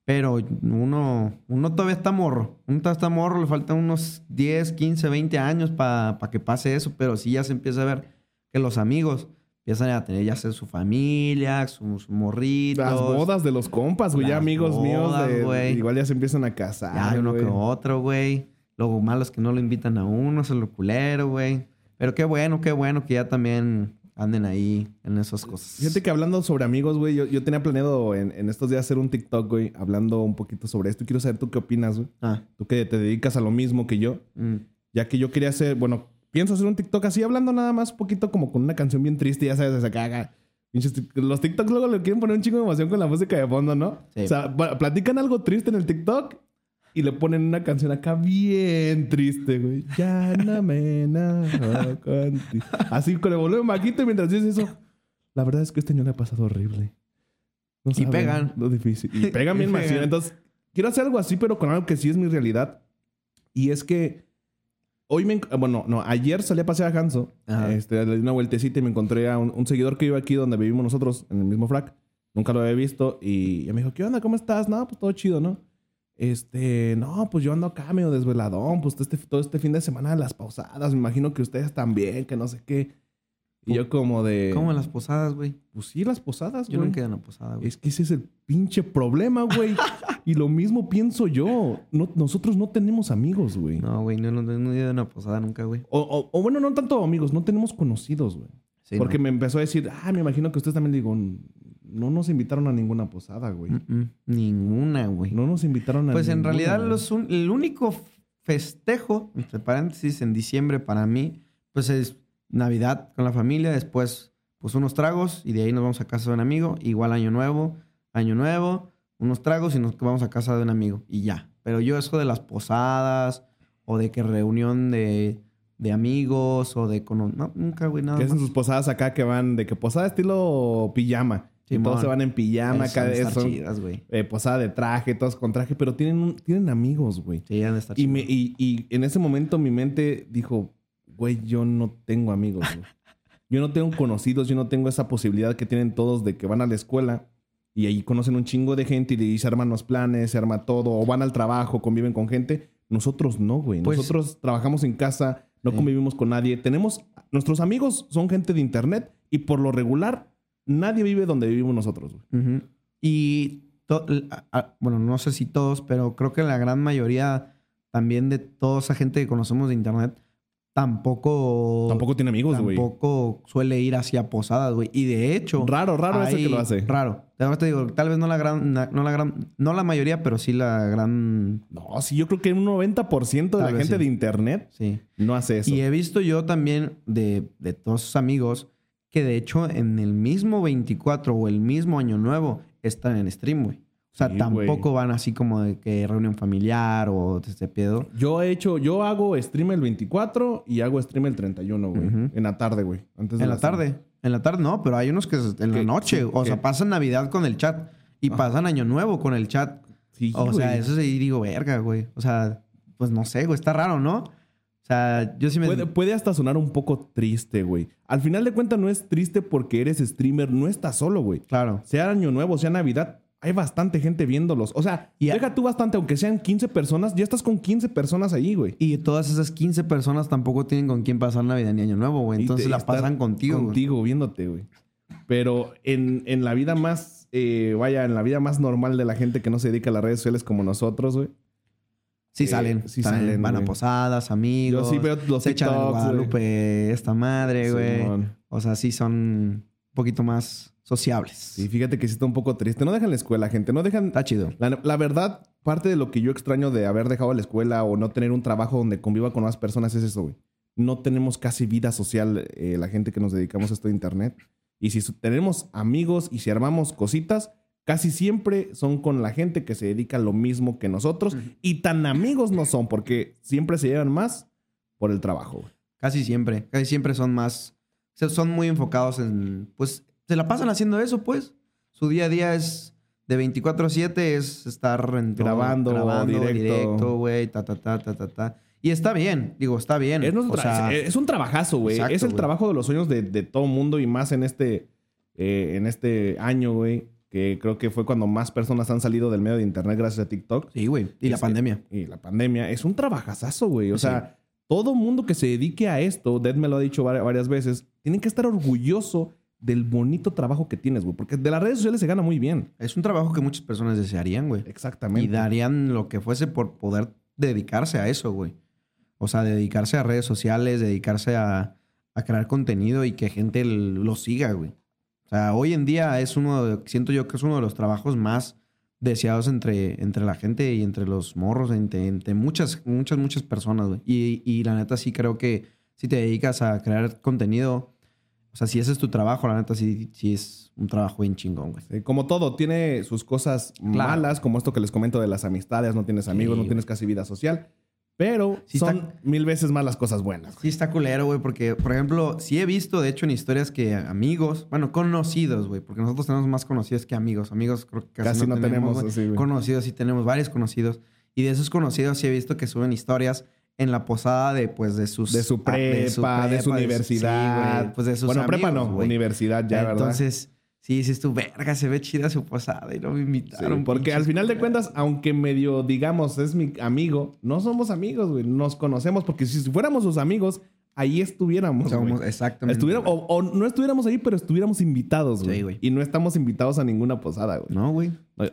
Pero uno, uno todavía está morro. Uno todavía está morro. Le faltan unos 10, 15, 20 años para que pase eso. Pero sí ya se empieza a ver que los amigos empiezan a tener ya sea su familia, sus morritos. Las bodas de los compas, güey. Ya amigos míos. bodas, de- güey. igual ya se empiezan a casar. Ya hay uno güey. que otro, güey. Lo malo es que no lo invitan a uno, es lo culero, güey. Pero qué bueno, qué bueno que ya también anden ahí en esas cosas. Fíjate que hablando sobre amigos, güey, yo, yo tenía planeado en, en estos días hacer un TikTok, güey, hablando un poquito sobre esto. Y quiero saber tú qué opinas, güey. Ah, Tú que te dedicas a lo mismo que yo. mm. Ya que yo quería hacer, bueno, pienso hacer un TikTok así, hablando nada más un poquito como con una canción bien triste, ya sabes. Pinches tic- Los TikToks luego le quieren poner un chingo de emoción con la música de fondo, ¿no? Sí. O sea, platican algo triste en el TikTok y le ponen una canción acá bien triste, güey. Ya no me contigo. Así con el volumen bajito y mientras dices eso. La verdad es que este año le ha pasado horrible. No Y pegan. Lo difícil. Y [LAUGHS] pegan bien pegan. Entonces, quiero hacer algo así, pero con algo que sí es mi realidad. Y es que hoy me... Bueno, no, ayer salí a pasear a Hanso. Este, le di una vueltecita y me encontré a un, un seguidor que vive aquí donde vivimos nosotros, en el mismo frac. Nunca lo había visto. Y me dijo, ¿qué onda? ¿Cómo estás? No, pues todo chido, ¿no? Este, no, pues yo ando acá medio desveladón. Pues este, todo este fin de semana de las pausadas. Me imagino que ustedes también, que no sé qué. Y yo como de... ¿Cómo en las posadas, güey? Pues sí, las posadas, Yo güey. nunca he ido a una posada, güey. Es que ese es el pinche problema, güey. [LAUGHS] y lo mismo pienso yo. No, nosotros no tenemos amigos, güey. No, güey, no, no, no he ido a una posada nunca, güey. O, o- o bueno, no tanto amigos, no tenemos conocidos, güey. Sí, Porque no. me empezó a decir, ah, me imagino que ustedes también digo, no nos invitaron a ninguna posada, güey. Mm, mm, Ninguna, güey. No nos invitaron a Pues en realidad güey. los un- el único festejo, entre paréntesis, en diciembre para mí, pues es Navidad con la familia, después pues unos tragos y de ahí nos vamos a casa de un amigo, igual año nuevo, año nuevo, unos tragos y nos vamos a casa de un amigo y ya. Pero yo eso de las posadas o de que reunión de, de amigos o de... cono- No, nunca, güey, nada Que hacen sus posadas acá que van de que posada estilo pijama. y todos se van en pijama acá. de estar Son, chidas, güey. eh, posada de traje, todos con traje, pero tienen, un- tienen amigos, güey. Sí, han de estar Y, me, y en ese momento mi mente dijo, güey, yo no tengo amigos, güey. Yo no tengo conocidos, yo no tengo esa posibilidad que tienen todos de que van a la escuela y ahí conocen un chingo de gente y se arman los planes, se arma todo, o van al trabajo, conviven con gente. Nosotros no, güey. Pues- Nosotros trabajamos en casa, no convivimos con nadie. Tenemos, nuestros amigos son gente de internet y por lo regular nadie vive donde vivimos nosotros, güey. Y, bueno, no sé si todos, pero creo que la gran mayoría también de toda esa gente que conocemos de internet tampoco... Tampoco tiene amigos, güey. Tampoco suele ir hacia posadas, güey. Y de hecho... Raro, raro ese hay- que lo hace. Raro. Además te digo, tal vez no la gran... No la gran... No la mayoría, pero sí la gran... No, sí, yo creo que un 90% de la gente sí. de internet Sí. no hace eso. Y he visto yo también de, de todos sus amigos que de hecho en el mismo 24 o el mismo año nuevo están en stream, güey. O sea, Sí, tampoco van así como de que reunión familiar o de este pedo. Yo he hecho, yo hago stream el 24 y hago stream el 31, güey. En la tarde, güey. En la tarde. En la tarde no, pero hay unos que en la noche. sí, o sea, pasan Navidad con el chat y Ah. pasan Año Nuevo con el chat. Sí, o sea, eso sí digo, verga, güey. O sea, pues no sé, güey. Está raro, ¿no? O sea, yo sí me... Puede, puede hasta sonar un poco triste, güey. Al final de cuentas no es triste porque eres streamer, no estás solo, güey. Claro. Sea año nuevo, sea Navidad, hay bastante gente viéndolos. O sea, Y deja tú bastante, aunque sean 15 personas, ya estás con 15 personas ahí, güey. Y todas esas 15 personas tampoco tienen con quién pasar Navidad ni Año Nuevo, güey. Entonces la pasan contigo, güey. Contigo, viéndote, güey. Pero en, en la vida más, eh, vaya, en la vida más normal de la gente que no se dedica a las redes sociales como nosotros, güey. Sí Eh, salen. sí salen, salen, Van a posadas, amigos. Yo sí veo los Se echan TikToks, güey. Guadalupe esta madre, güey. O sea, sí son un poquito más sociables. Sí, fíjate que sí está un poco triste. No dejan la escuela, gente. No dejan... Está chido. La, la verdad, parte de lo que yo extraño de haber dejado la escuela o no tener un trabajo donde conviva con más personas es eso, güey. No tenemos casi vida social eh, la gente que nos dedicamos a esto de internet. Y si tenemos amigos y si armamos cositas, casi siempre son con la gente que se dedica a lo mismo que nosotros. Y tan amigos no son porque siempre se llevan más por el trabajo, güey. Casi siempre. Casi siempre son más. son muy enfocados en. Pues se la pasan haciendo eso, pues. Su día a día es. De 24 a 7 es estar en todo- Grabando, directo. directo, güey, ta, ta, ta, ta, ta, ta. Y está bien, digo, está bien. Es, O sea, es un trabajazo, güey. Es el trabajo de los sueños de, de todo mundo y más en este, eh, en este año, güey. Que creo que fue cuando más personas han salido del medio de internet gracias a TikTok. Sí, güey. Y la pandemia. Y la pandemia. Es un trabajazazo, güey. O Sí. sea, todo mundo que se dedique a esto, Dead me lo ha dicho vari- varias veces, tienen que estar orgulloso del bonito trabajo que tienes, güey. Porque de las redes sociales se gana muy bien. Es un trabajo que muchas personas desearían, güey. Exactamente. Y darían lo que fuese por poder dedicarse a eso, güey. O sea, dedicarse a redes sociales, dedicarse a, a crear contenido y que gente lo siga, güey. O sea, hoy en día es uno, de- siento yo que es uno de los trabajos más deseados entre, entre la gente y entre los morros, entre, entre muchas, muchas, muchas personas, güey. Y, y la neta sí creo que si te dedicas a crear contenido, o sea, si ese es tu trabajo, la neta sí, sí es un trabajo bien chingón, güey. Sí, como todo, tiene sus cosas Claro. malas, como esto que les comento de las amistades, no tienes amigos, Sí, no güey. tienes casi vida social, pero Sí son está- mil veces más las cosas buenas. Sí está culero, güey, porque, por ejemplo, sí he visto, de hecho, en historias que amigos, bueno, conocidos, güey, porque nosotros tenemos más conocidos que amigos. Amigos creo que casi, Casi no tenemos, güey. así, güey. Conocidos sí tenemos varios conocidos. Y de esos conocidos sí he visto que suben historias en la posada de, pues, de sus... De su prepa, de su, prepa, universidad. sí, pues de sus Bueno, prepa no, universidad ya, ¿verdad? Entonces, sí, dices tú, verga, se ve chida su posada y no me Sí, invitaron. porque al final de culeros". cuentas, aunque medio digamos es mi amigo, no somos amigos, güey. Nos conocemos porque si fuéramos sus amigos, ahí estuviéramos. Somos- exactamente. Estuviéramos- o, o no estuviéramos ahí, pero estuviéramos invitados, güey. Sí, güey. Y no estamos invitados a ninguna posada, güey. No, güey.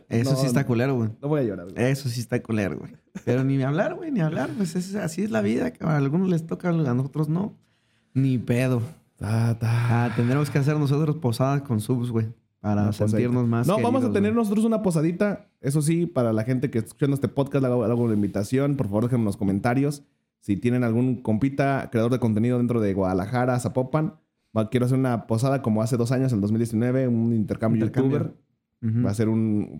Eso No, sí está culero, güey. No voy a llorar, güey. Eso sí está culero, güey. Pero ni hablar, güey, ni hablar. Pues es- así es la vida, cabrón. A algunos les toca, a nosotros no. Ni pedo. Ta, ta. Ah, tendremos que hacer nosotros posadas con subs, güey. Para sentirnos más No, vamos a tener güey. nosotros una posadita. Eso sí, para la gente que está escuchando este podcast, le hago, le hago una invitación. Por favor, déjenme en los comentarios. Si tienen algún compita, creador de contenido dentro de Guadalajara, Zapopan, va- quiero hacer una posada como hace dos años, en el 2019, un intercambio, Intercambio. youtuber. Va a ser un...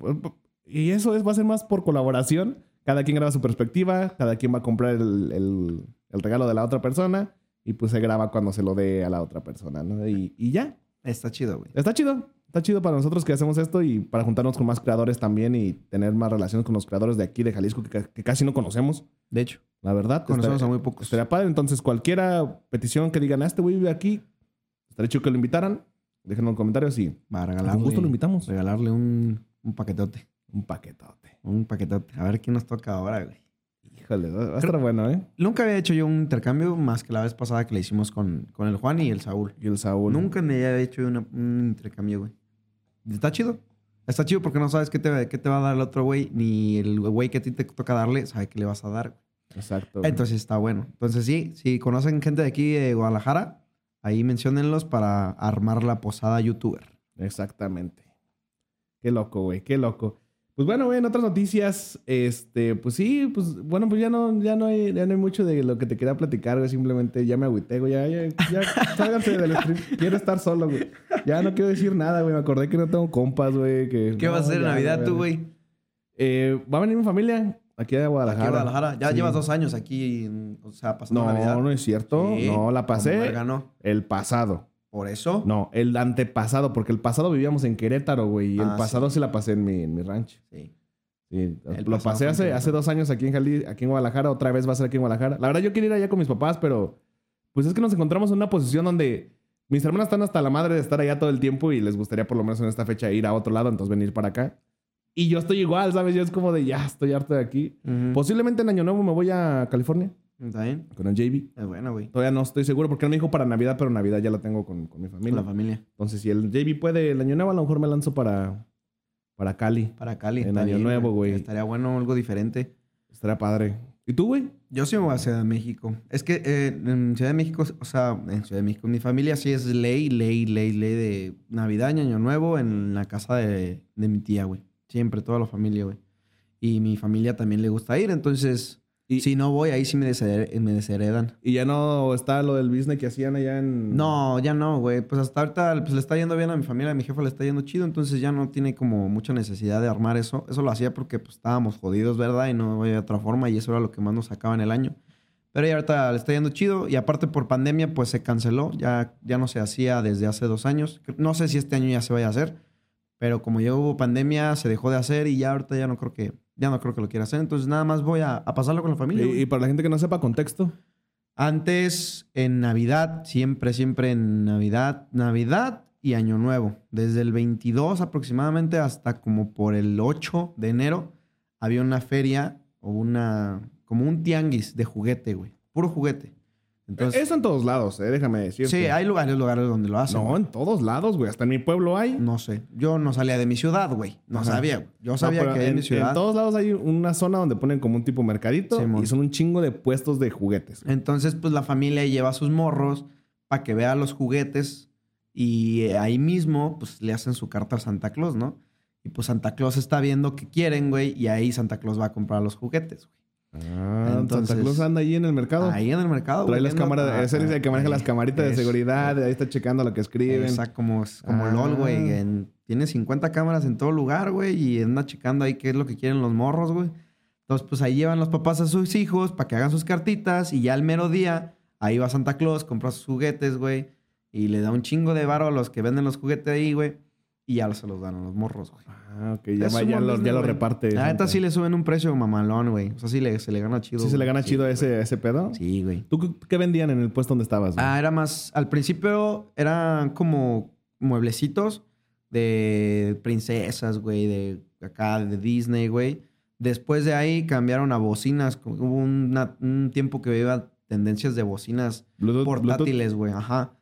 Y eso es, va a ser más por colaboración. Cada quien graba su perspectiva, cada quien va a comprar el, el- el regalo de la otra persona y pues se graba cuando se lo dé a la otra persona, ¿no? Y, y ya. Está chido, güey. Está chido. Está chido para nosotros que hacemos esto y para juntarnos con más creadores también y tener más relaciones con los creadores de aquí de Jalisco que casi no conocemos. De hecho, La verdad. conocemos estaría- a muy pocos. Estaría padre. Entonces, cualquiera petición que digan, "Ah, este güey vive aquí, estaría chido que lo invitaran. Déjenlo en los comentarios y con regalarle, gusto lo invitamos. regalarle un, un paquetote. Un paquetote. Un paquetote. A ver quién nos toca ahora, güey. Híjole, va va a estar bueno, ¿eh? Nunca había hecho yo un intercambio más que la vez pasada que le hicimos con, con el Juan y el Saúl. Y el Saúl. Nunca me había hecho yo una- un intercambio, güey. Está chido. Está chido porque no sabes qué te, qué te va a dar el otro güey, ni el güey que a ti te toca darle sabe qué le vas a dar. Exacto. güey. Entonces está bueno. Entonces sí, si conocen gente de aquí de Guadalajara, ahí menciónenlos para armar la posada youtuber. Exactamente. Qué loco, güey, qué loco. Pues bueno, güey, en otras noticias, este, pues sí, pues bueno, pues ya no, ya no hay, ya no hay mucho de lo que te quería platicar, güey. Simplemente ya me agüité, güey. Ya, ya, ya, [LAUGHS] sálganse del stream. Quiero estar solo, güey. Ya no quiero decir nada, güey. Me acordé que no tengo compas, güey. que- ¿Qué no, vas a hacer en ya, Navidad tú, güey? Eh, va a venir mi familia aquí a Guadalajara. Aquí a Guadalajara. Ya Sí. llevas dos años aquí, o sea, pasando No, Navidad. no es cierto. Sí, no, la pasé verga, no. el pasado. Por eso. No, el antepasado, porque el pasado vivíamos en Querétaro, güey. Y el Ah, pasado sí. sí la pasé en mi, en mi rancho. Sí. Sí, El lo pasé hace, hace dos años aquí en, Jali- aquí en Guadalajara. Otra vez va a ser aquí en Guadalajara. La verdad, yo quería ir allá con mis papás, pero pues es que nos encontramos en una posición donde mis hermanas están hasta la madre de estar allá todo el tiempo y les gustaría por lo menos en esta fecha ir a otro lado, entonces venir para acá. Y yo estoy igual, ¿sabes? Yo es como de ya estoy harto de aquí. Posiblemente en Año Nuevo me voy a California ¿Está bien? con el JB. Es bueno, güey. Todavía no estoy seguro porque él me dijo para Navidad, pero Navidad ya la tengo con, con mi Con familia. la familia. Entonces, si el JB puede el Año Nuevo, a lo mejor me lanzo para, para Cali. Para Cali. En Año bien, Nuevo, güey. Estaría bueno algo diferente. Estaría padre. ¿Y tú, güey? Yo sí me voy a Ciudad de México. Es que eh, en Ciudad de México, o sea, en Ciudad de México, mi familia sí es ley, ley, ley, ley de Navidad Año Nuevo en la casa de, de mi tía, güey. Siempre, toda la familia, güey. Y mi familia también le gusta ir, entonces, Y- si no voy, ahí sí me, desher- me desheredan. Y ya no está lo del business que hacían allá en. No, ya no, güey. Pues hasta ahorita pues, le está yendo bien a mi familia, a mi jefa le está yendo chido, entonces ya no tiene como mucha necesidad de armar eso. Eso lo hacía porque pues estábamos jodidos, ¿verdad? Y no había otra forma y eso era lo que más nos sacaba en el año. Pero ya ahorita le está yendo chido y aparte por pandemia pues se canceló, ya, ya no se hacía desde hace dos años. No sé si este año ya se vaya a hacer, pero como ya hubo pandemia se dejó de hacer y ya ahorita ya no creo que, ya no creo que lo quiera hacer. Entonces nada más voy a, a pasarlo con la familia. Y, y para la gente que no sepa contexto. Antes, en Navidad, siempre, siempre en Navidad, Navidad y Año Nuevo. Desde el 22 aproximadamente hasta como por el 8 de enero, había una feria o una, como un tianguis de juguete, güey. Puro juguete. Entonces, Eso en todos lados, eh, déjame decirte. sí, hay lugares, lugares donde lo hacen. No, güey. en todos lados, güey. Hasta en mi pueblo hay. No sé. Yo no salía de mi ciudad, güey. No Ajá. sabía. güey. Yo sabía que en, en mi ciudad. en todos lados hay una zona donde ponen como un tipo mercadito y son un chingo de puestos de juguetes. Entonces, pues la familia lleva a sus morros para que vea los juguetes y eh, ahí mismo, pues le hacen su carta a Santa Claus, ¿no? Y pues Santa Claus está viendo qué quieren, güey, y ahí Santa Claus va a comprar los juguetes, güey. Ah, Entonces- Santa Claus anda ahí en el mercado. Ahí en el mercado. Trae güey, las cámaras, ah, es el que maneja ahí. las camaritas de seguridad, ahí está checando lo que escriben. Exacto, como, como Ah. LOL, güey. en- Tiene 50 cámaras en todo lugar, güey, y anda checando ahí qué es lo que quieren los morros, güey. Entonces, pues ahí llevan los papás a sus hijos para que hagan sus cartitas y ya al mero día, ahí va Santa Claus, compra sus juguetes, güey, y le da un chingo de varo a los que venden los juguetes ahí, güey, y ya se los dan a los morros, güey. Ah, ok, ya, va, ya, ya lo reparte. La neta Santa. sí le suben un precio mamalón, güey. O sea, sí le, se le gana chido. ¿Sí se le gana Sí, chido ese, ese pedo? Sí, güey. ¿Tú qué- qué vendían en el puesto donde estabas? güey? Ah, era más. Al principio eran como mueblecitos de princesas, güey, de acá, de Disney, güey. Después de ahí cambiaron a bocinas. Hubo una- un tiempo que iba tendencias de bocinas Bluetooth, portátiles, güey. Ajá.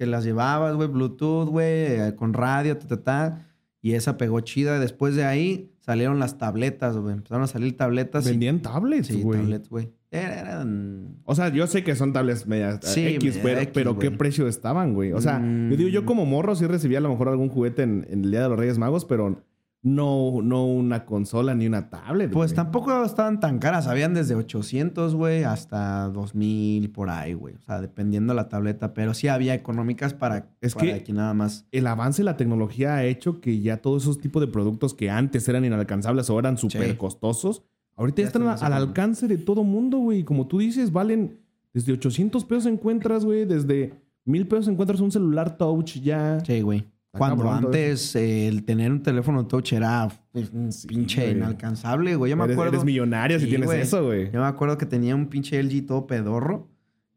Que las llevabas, güey, Bluetooth, güey, eh, con radio, ta, ta, ta. Y esa pegó chida. Después de ahí salieron las tabletas, güey. Empezaron a salir tabletas. y- Vendían tablets, Sí, güey. tablets, güey. Era- Eran. O sea, yo sé que son tablets medias Sí, X, media pero, X, pero ¿qué precio estaban, güey? O sea, Mm. yo digo, yo como morro sí recibía a lo mejor algún juguete en, en el Día de los Reyes Magos, pero no, no una consola ni una tablet. Pues güey. tampoco estaban tan caras. Habían desde 800, güey, hasta 2000 por ahí, güey. O sea, dependiendo la tableta. Pero sí había económicas para, Es para que- aquí nada más. El avance de la tecnología ha hecho que ya todos esos tipos de productos que antes eran inalcanzables o eran súper Sí. costosos, ahorita ya Ya están al alcance de todo mundo, güey. Como tú dices, valen desde 800 pesos encuentras, güey, desde mil pesos encuentras un celular touch ya. Sí, güey. Cuando cabrón antes eh, el tener un teléfono touch era pues, Sí, pinche güey. inalcanzable, güey. Yo me eres, acuerdo. eres millonario si tienes güey. eso, güey. Yo me acuerdo que tenía un pinche LG todo pedorro.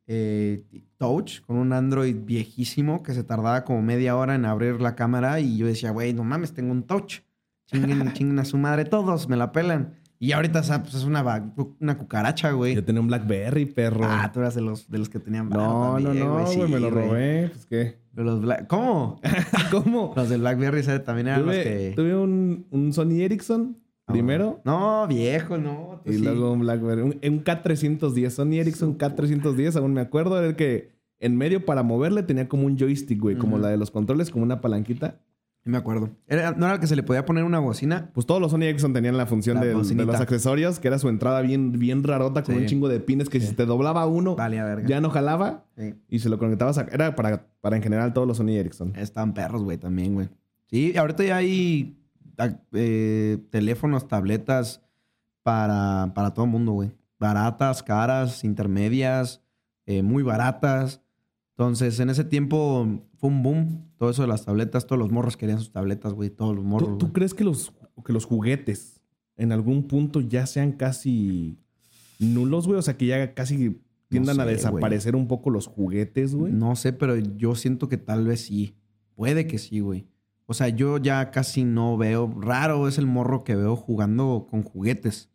eh, touch con un Android viejísimo que se tardaba como media hora en abrir la cámara y yo decía, güey, no mames, tengo un touch. Chinguen, [LAUGHS] chinguen a su madre todos, me la pelan. Y ahorita o sea, pues, es una, una cucaracha, güey. Yo tenía un Blackberry, perro. Ah, tú eras de los, de los que tenían no, no, también, no, güey, Sí, me lo güey. robé. Pues qué. Los Black- ¿Cómo? [LAUGHS] ¿Cómo? los de BlackBerry también eran los Tuve, que... tuve un, un Sony Ericsson primero. No, viejo, no. tú Y sí. luego un BlackBerry. Un, un K310. Sony Ericsson K310, aún me acuerdo. Era el que en medio para moverle tenía como un joystick, güey. Como la de los controles, como una palanquita. Me acuerdo. Era, ¿No era el que se le podía poner una bocina? Pues todos los Sony Ericsson tenían la función La del- de los accesorios, que era su entrada bien, bien rarota con Sí. un chingo de pines que Sí. si te doblaba uno, verga. ya no jalaba. Sí. Y se lo conectabas a... Era para, para en general todos los Sony Ericsson. Están perros, güey, también, güey. Sí, ahorita ya hay ta- eh, teléfonos, tabletas para, para todo el mundo, güey. Baratas, caras, intermedias, eh, muy baratas. Entonces, en ese tiempo fue un boom. Todo eso de las tabletas, todos los morros querían sus tabletas, güey. Todos los morros. ¿Tú, crees que los, que los juguetes en algún punto ya sean casi nulos, güey? O sea, que ya casi tiendan a sé, desaparecer un poco los juguetes, güey. No sé, pero yo siento que tal vez sí. Puede que sí, güey. O sea, yo ya casi no veo. Raro es el morro que veo jugando con juguetes.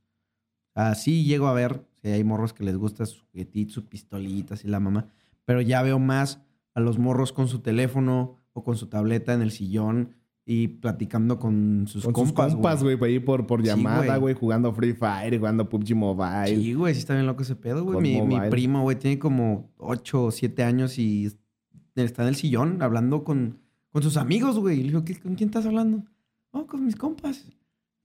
Así llego a ver. Si hay morros que les gusta sus juguetitos, sus pistolitas y la mamá. Pero ya veo más a los morros con su teléfono o con su tableta en el sillón y platicando con sus Con compas. sus compas, güey, por ahí por, llamada, güey. jugando Free Fire, jugando PUBG Mobile. Sí, güey, sí está bien loco ese pedo, güey. Mi, mi primo, güey, tiene como 8 o 7 años y está en el sillón hablando con, con sus amigos, güey. Y le digo, ¿qué- ¿con quién estás hablando? Oh, con mis compas.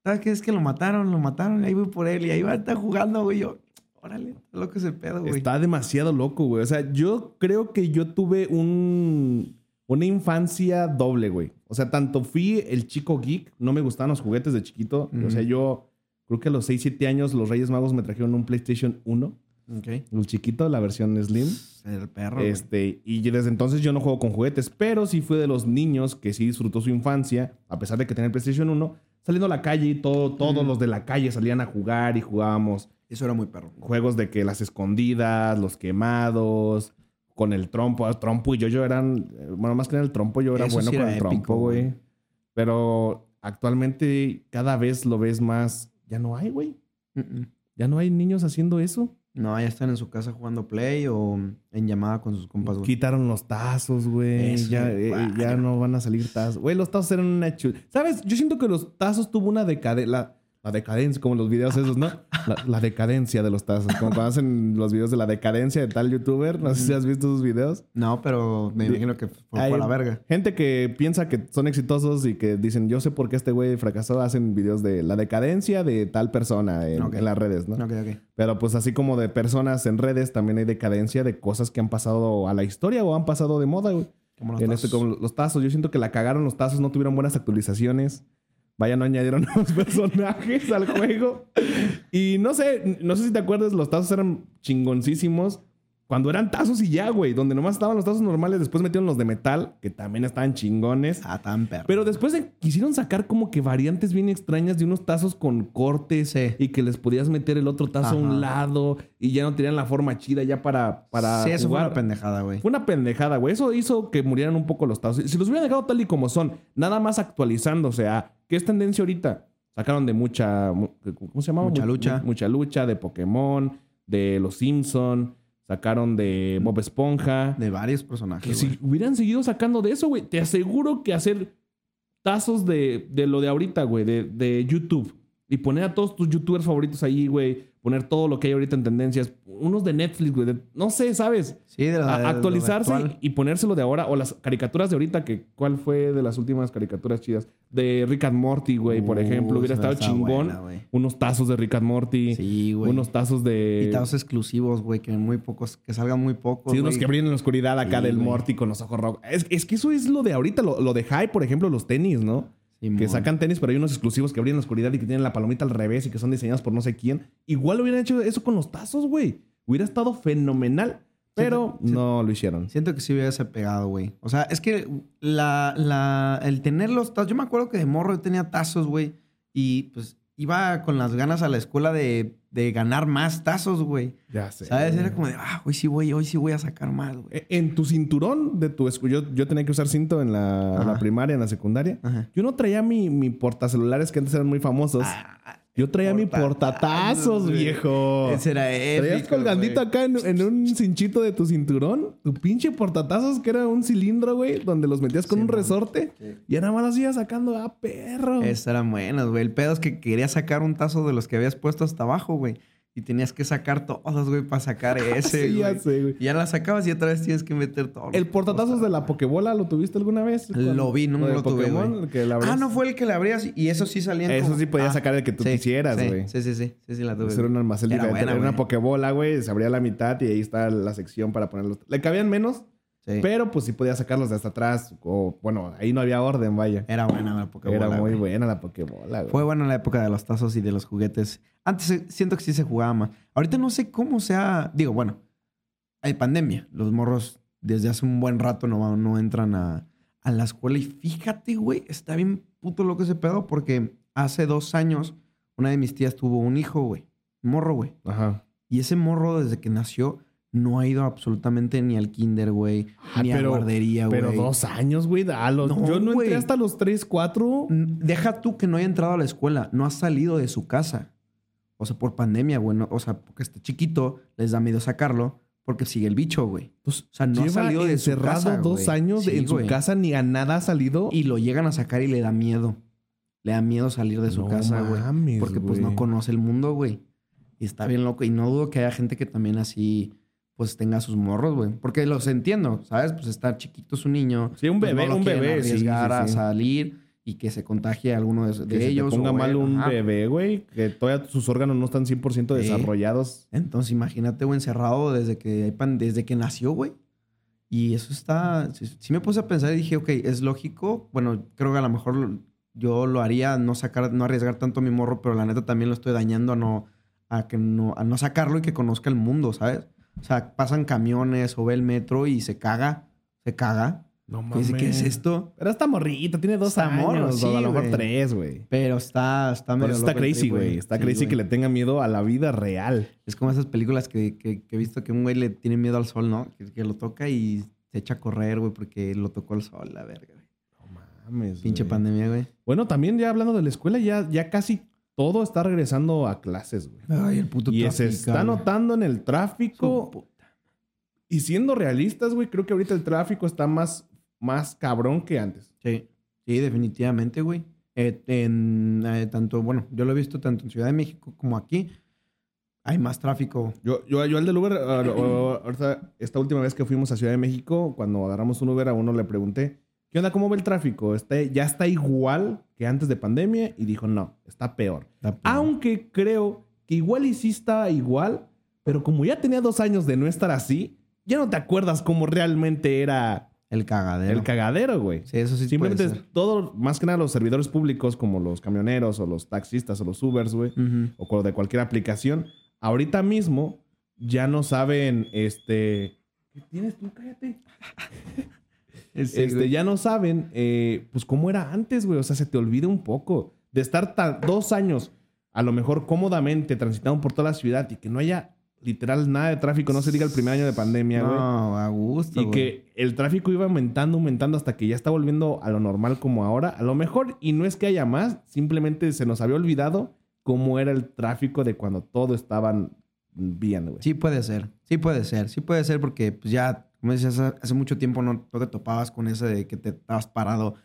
¿Sabes qué? Es que lo mataron, lo mataron. y Ahí voy por él y ahí va a estar jugando, güey. Yo, órale, está loco ese pedo, güey. Está demasiado loco, güey. O sea, yo creo que yo tuve un, una infancia doble, güey. O sea, tanto fui el chico geek, no me gustaban los juguetes de chiquito. O sea, yo creo que a los 6, 7 años los Reyes Magos me trajeron un PlayStation 1, Ok. el chiquito, la versión Slim. El perro, güey. Este, y desde entonces yo no juego con juguetes, pero sí fui de los niños que sí disfrutó su infancia, a pesar de que tenía el PlayStation 1, saliendo a la calle y todo, todos los de la calle salían a jugar y jugábamos Eso era muy perro. juegos de que las escondidas, los quemados, con el trompo. El trompo y yo, yo eran, eh, bueno, más que en el trompo, yo era Eso bueno sí con el épico, trompo, güey. Pero actualmente cada vez lo ves más. Ya no hay, güey. Mm, mm. Ya no hay niños haciendo eso. No, ya están en su casa jugando Play o en llamada con sus compas, güey. Quitaron los tazos, güey. Eso, Ya, eh, ya no van a salir tazos. Güey, los tazos eran una chula. ¿Sabes? Yo siento que los tazos tuvo una decadencia. La, decadencia, como los videos esos, ¿no? La, la decadencia de los tazos. Como cuando hacen los videos de la decadencia de tal youtuber. No sé si has visto esos videos. No, pero me imagino que fue Hay por la verga. Gente que piensa que son exitosos y que dicen, yo sé por qué este güey fracasó, hacen videos de la decadencia de tal persona en, las redes, ¿no? Ok, ok. Pero pues así como de personas en redes, también hay decadencia de cosas que han pasado a la historia o han pasado de moda, güey. Como los En este, tazos. como los tazos, yo siento que la cagaron los tazos, no tuvieron buenas actualizaciones. Vaya, no añadieron [LAUGHS] nuevos personajes al juego. Y no sé, no sé si te acuerdas, los tazos eran chingoncísimos. Cuando eran tazos y ya, güey. Donde nomás estaban los tazos normales, después metieron los de metal, que también estaban chingones. Ah, tan perro. Pero después de- quisieron sacar como que variantes bien extrañas de unos tazos con cortes Sí. y que les podías meter el otro tazo a un lado y ya no tenían la forma chida ya para, para sí, eso fue una pendejada, güey. Fue una pendejada, güey. Eso hizo que murieran un poco los tazos. Si los hubieran dejado tal y como son, nada más actualizándose a qué es tendencia ahorita. Sacaron de mucha. mu- ¿Cómo se llamaba? Mucha Mu- lucha. mu- mucha lucha, de Pokémon, de Los Simpson. Sacaron de Bob Esponja. De varios Que personajes. si güey. hubieran seguido sacando de eso, güey, te aseguro que hacer tazos de, de lo de ahorita, güey, de, de YouTube. Y poner a todos tus youtubers favoritos ahí, güey. Poner todo lo que hay ahorita en tendencias. Unos de Netflix, güey. de- no sé, ¿sabes? Sí, de la, A- de actualizarse actual. y ponérselo de ahora. O las caricaturas de ahorita, que ¿cuál fue de las últimas caricaturas chidas? De Rick and Morty, güey, por Uh, ejemplo. Hubiera estado chingón. buena, unos tazos de Rick and Morty. Sí, güey. unos tazos de. Y tazos exclusivos, güey, que muy pocos, que salgan muy pocos. Sí, unos güey. que brillan en la oscuridad acá Sí, del güey. Morty con los ojos rojos. Es, es que eso es lo de ahorita, lo, lo de Hype, por ejemplo, los tenis, ¿no? Simón. Que sacan tenis, pero hay unos exclusivos que en la oscuridad y que tienen la palomita al revés y que son diseñados por no sé quién. Igual hubieran hecho eso con los tazos, güey. Hubiera estado fenomenal, pero Siento- no lo hicieron. Siento que sí hubiese pegado, güey. O sea, es que la, la, el tener los tazos. Yo me acuerdo que de morro yo tenía tazos, güey. Y pues iba con las ganas a la escuela de, de ganar más tazos, güey. Ya sé. ¿Sabes? Era como de, ah, hoy sí voy, hoy sí voy a sacar más, güey. Eh, En tu cinturón de tu escu- yo, yo tenía que usar cinto en la, en la Ajá. primaria, en la secundaria. Ajá. Yo no traía mi, mi portacelulares que antes eran muy famosos. Ah, yo traía mi portatazos, güey. viejo. Ese era épico, Traías colgandito güey. acá en, en un cinchito de tu cinturón. Tu pinche portatazos que era un cilindro, güey, donde los metías con Sí, un man. resorte. Sí. Y nada más los ibas sacando, ah, perro. Esas eran buenas, güey. El pedo es que querías sacar un tazo de los que habías puesto hasta abajo, güey. Y tenías que sacar todos, güey, para sacar [LAUGHS] ese, Sí, ya güey. sé, güey. Y ya la sacabas y otra vez tienes que meter todo. El portatazos de la Pokebola, ¿lo tuviste alguna vez? Lo vi, no Lo lo tuve, güey. que la. Ah, no fue el que le abrías y eso sí salían Eso como- sí podías Ah, sacar el que tú sí, quisieras, sí, güey. Sí, sí, sí. Sí, sí, la tuve. Pues era un almacén diferente. buena, Era una güey. Pokebola, güey. Se abría la mitad y ahí está la sección para ponerlos. Le cabían menos, Sí. pero pues sí podías sacarlos de hasta atrás. O bueno, ahí no había orden, vaya. Era buena la Pokébola, Era muy güey. buena la Pokebola, güey. Fue buena la época de los tazos y de los juguetes. Antes eh, siento que sí se jugaba más. Ahorita no sé cómo sea. Digo, bueno, hay pandemia. Los morros desde hace un buen rato no, van- no entran a, a la escuela. Y fíjate, güey, está bien puto loco ese pedo porque hace dos años una de mis tías tuvo un hijo, güey. Un morro, güey. Ajá. Y ese morro desde que nació no ha ido absolutamente ni al kinder, güey, Ah, ni a guardería, güey. Pero dos años, güey. a los- No, yo no entré hasta los tres, cuatro. Deja tú que no haya entrado a la escuela, no ha salido de su casa. O sea, por pandemia, güey. no- o sea, porque está chiquito, les da miedo sacarlo porque sigue el bicho, güey. Pues, O sea, no ha lleva salido de su encerrado casa, dos años Sí, en su casa, ni a nada ha salido. Y lo llegan a sacar y le da miedo. Le da miedo salir de su No casa, güey. Porque pues no conoce el mundo, güey. Y está bien loco. Y no dudo que haya gente que también así, pues tenga sus morros, güey. Porque los entiendo, ¿sabes? Pues está chiquito su niño. Sí, un pues, bebé, no un bebé, sí, arriesgar sí, a sí. salir y que se contagie a alguno de, de que ellos. ponga o mal un ajá. bebé, güey. Que todavía sus órganos no están 100% Sí. desarrollados. Entonces imagínate, güey, encerrado desde que, desde que nació, güey. Y eso está... Sí, sí me puse a pensar y dije, ok, es lógico. Bueno, creo que a lo mejor yo lo haría, no sacar, no arriesgar tanto a mi morro, pero la neta también lo estoy dañando a no, a que no, a no sacarlo y que conozca el mundo, ¿sabes? O sea, pasan camiones o ve el metro y se caga, se caga. No Y dice, ¿qué es esto? Pero está morrita, tiene dos Está años. morro, sí, a lo mejor tres, güey. Pero está, está medio está loco crazy, güey. Está Sí, crazy que le tenga miedo a la vida real. Es como esas películas que, que- que he visto que un güey le tiene miedo al sol, ¿no? Que, que lo toca y se echa a correr, güey, porque lo tocó el sol, la verga, güey. No mames. Pinche pandemia, güey. Bueno, también ya hablando de la escuela, ya, ya casi todo está regresando a clases, güey. Ay, el puto Y se está güey. notando en el tráfico. Y siendo realistas, güey, creo que ahorita el tráfico está más, más cabrón que antes. Sí, sí, definitivamente, güey. Eh, en eh, tanto, bueno, yo lo he visto tanto en Ciudad de México como aquí. Hay más tráfico. Yo, yo, yo al del Uber, ahorita, esta última vez que fuimos a Ciudad de México, cuando agarramos un Uber a uno le pregunté, ¿qué onda? ¿Cómo ve el tráfico? ¿Está, ¿Ya está igual que antes de pandemia? Y dijo, no, está peor. Aunque creo que igual y sí está igual, pero como ya tenía dos años de no estar así, ya no te acuerdas cómo realmente era El cagadero. el cagadero, güey. sí, eso sí Simplemente puede es todo, más que nada los servidores públicos como los camioneros o los taxistas o los Ubers, güey, ser. Ujú. o de cualquier aplicación, ahorita mismo ya no saben, este... ¿Qué tienes tú? Cállate. Sí, Este, güey. ya no saben, eh, pues, cómo era antes, güey. O sea, se te olvida un poco de estar ta- dos años, a lo mejor cómodamente, transitando por toda la ciudad y que no haya literal nada de tráfico, no se diga el primer año de pandemia, güey. No, a gusto, Y güey. que el tráfico iba aumentando, aumentando hasta que ya está volviendo a lo normal como ahora. A lo mejor, y no es que haya más, simplemente se nos había olvidado cómo era el tráfico de cuando todo estaban bien, güey. Sí puede ser, sí puede ser, sí puede ser porque pues ya, como decías, hace, mucho tiempo no, no te topabas con ese de que te estabas parado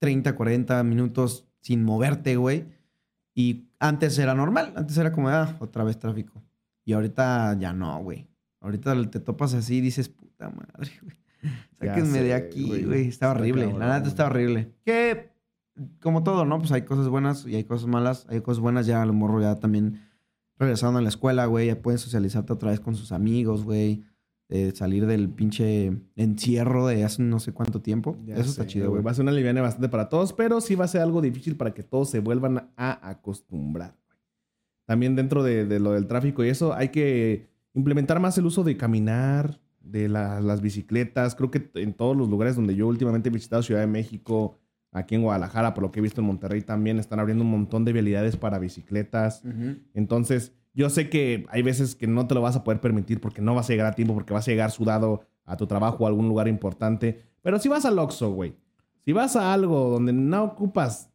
30, 40 minutos sin moverte, güey. Y antes era normal, antes era como, ah, otra vez tráfico. Y ahorita ya no, güey. Ahorita te topas así y dices, puta madre, güey. [LAUGHS] Sáquenme de aquí, güey. Está horrible, cabrón, la neta está horrible. Que, como todo, ¿no? Pues hay cosas buenas y hay cosas malas. Hay cosas buenas ya, a lo morro ya también regresando a la escuela, güey. Ya pueden socializarte otra vez con sus amigos, güey. Salir del pinche encierro de hace no sé cuánto tiempo. Ya Eso está chido, güey. Va a ser una liviana bastante para todos, pero sí va a ser algo difícil para que todos se vuelvan a acostumbrar. También dentro de, de lo del tráfico y eso, hay que implementar más el uso de caminar, de la- las bicicletas. Creo que en todos los lugares donde yo últimamente he visitado Ciudad de México, aquí en Guadalajara, por lo que he visto en Monterrey también, están abriendo un montón de vialidades para bicicletas. Entonces, yo sé que hay veces que no te lo vas a poder permitir porque no vas a llegar a tiempo, porque vas a llegar sudado a tu trabajo o a algún lugar importante. Pero si vas al Oxxo, güey. Si vas a algo donde no ocupas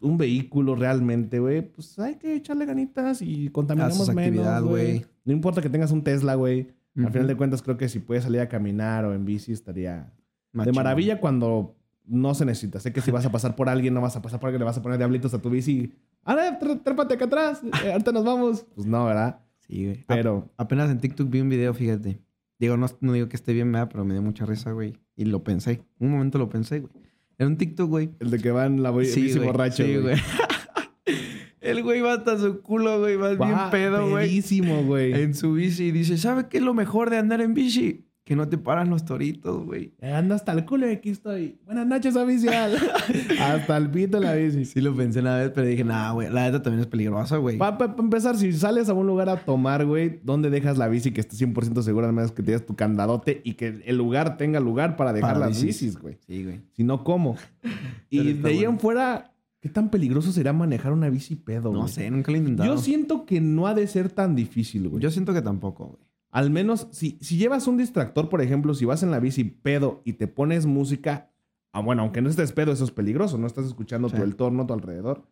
un vehículo realmente, güey, pues hay que echarle ganitas y contaminamos menos, güey. No importa que tengas un Tesla, güey. Al Ujú. final de cuentas, creo que si puedes salir a caminar o en bici estaría de maravilla cuando no se necesita. Sé que si vas a pasar por alguien, no vas a pasar por alguien, le vas a poner diablitos a tu bici. ¡Ah, tré- trépate acá atrás! [LAUGHS] eh, ahorita nos vamos. Pues no, ¿verdad? Sí, güey. Pero A- apenas en TikTok vi un video, fíjate. Digo, no, no digo que esté bien, ¿verdad? Pero me dio mucha risa, güey. Y lo pensé. Un momento lo pensé, güey. Era un TikTok, güey. el de que va en la Sí, güey. borracho, Sí, güey. [LAUGHS] El güey va hasta su culo, güey. Va bien pedo, güey. güey. En su bici. Y dice, ¿sabe qué es lo mejor de andar en bici? Que no te paran los toritos, güey. Anda hasta el culo y aquí estoy. Buenas noches, oficial. [LAUGHS] hasta el pito la bici. Sí lo pensé una vez, pero dije, nah, güey. La neta también es peligrosa, güey. Para empezar, si sales a un lugar a tomar, güey, ¿dónde dejas la bici que estés 100% segura? Además que tienes tu candadote y que el lugar tenga lugar para dejar Para las bicis. bicis, güey. Sí, güey. Si no, ¿cómo? [LAUGHS] y de ahí en fuera, ¿qué tan peligroso será manejar una bici pedo, No güey? sé, nunca lo he intentado. Yo siento que no ha de ser tan difícil, güey. Yo siento que tampoco, güey. Al menos si, si llevas un distractor, por ejemplo, si vas en la bici pedo y te pones música, ah, bueno, aunque no estés pedo, eso es peligroso, no estás escuchando Sí. tu entorno, a tu alrededor.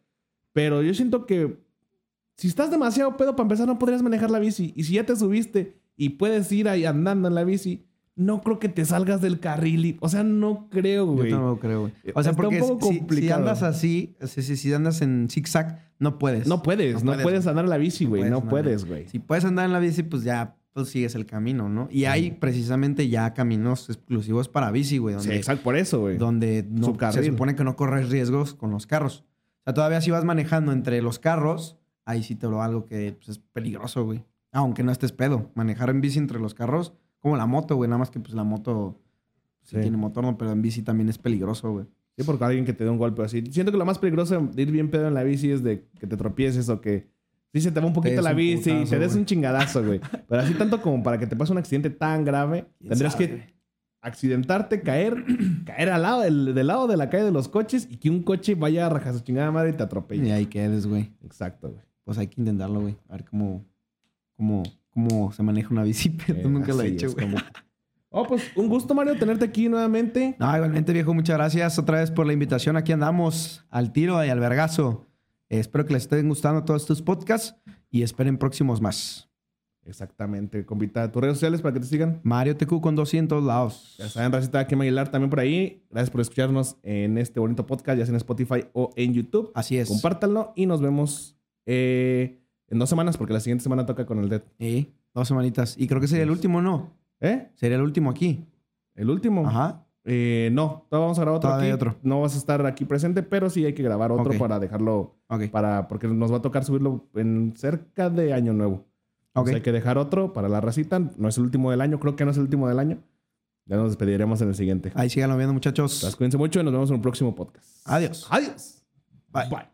Pero yo siento que si estás demasiado pedo, para empezar, no podrías manejar la bici. Y si ya te subiste y puedes ir ahí andando en la bici, no creo que te salgas del carril. y- o sea, no creo, Yo güey. tampoco creo, güey. O sea, Está un porque poco si- si, complicado. andas así, si, si- si andas en zigzag, no puedes. No puedes, no, puedes, güey. andar en la bici, No güey. puedes No puedes, güey. Si puedes andar en la bici, pues ya pues sigues el camino, ¿no? Y hay precisamente ya caminos exclusivos para bici, güey, Sí, exacto, por eso, güey. donde no, se supone que no corres riesgos con los carros. O sea, todavía si vas manejando entre los carros, ahí sí te lo algo que pues, es peligroso, güey. Aunque no estés pedo. Manejar en bici entre los carros, como la moto, güey. Nada más que pues la moto sí, Sí. tiene motor, ¿no? Pero en bici también es peligroso, güey. Sí, porque alguien que te dé un golpe así. Siento que lo más peligroso de ir bien pedo en la bici es de que te tropieces o que sí se te va un poquito la bici y te des un chingadazo, güey. Pero así tanto como para que te pase un accidente tan grave, ¿Quién tendrías sabe, que accidentarte, caer, [CLEARS THROAT] caer al lado del, del lado de la calle de los coches y que un coche vaya a rajar su chingada madre y te atropelle. Y ahí quedes, güey. Exacto, güey. Pues hay que intentarlo, güey. A ver cómo, cómo, cómo se maneja una bici, [LAUGHS] pero Eh, nunca lo he hecho, güey. como- Oh, pues un gusto, Mario, tenerte aquí nuevamente. No, igualmente, viejo, muchas gracias otra vez por la invitación. Aquí andamos al tiro y al vergazo. Eh, espero que les estén gustando todos estos podcasts y esperen próximos más. Exactamente, compita. Tus redes sociales para que te sigan. Mario TQ con 200 lados. Ya saben, Racita, aquí Aguilar también por ahí. Gracias por escucharnos en este bonito podcast, ya sea en Spotify o en YouTube. Así es. Compártanlo y nos vemos eh, en dos semanas, porque la siguiente semana toca con el Dead. Sí, dos semanitas. Y creo que sería el último, ¿no? ¿Eh? Sería el último aquí. ¿El último? Ajá. Eh, no, vamos a grabar otro aquí. otro. No vas a estar aquí presente, pero sí hay que grabar otro para dejarlo, Ok. para, porque nos va a tocar subirlo en cerca de año nuevo. Ok. O sea, hay que dejar otro para la racita. No es el último del año, creo que no es el último del año. Ya nos despediremos en el siguiente. Ahí síganlo viendo, muchachos. Entonces, cuídense mucho y nos vemos en un próximo podcast. Adiós. Adiós. Bye. Bye.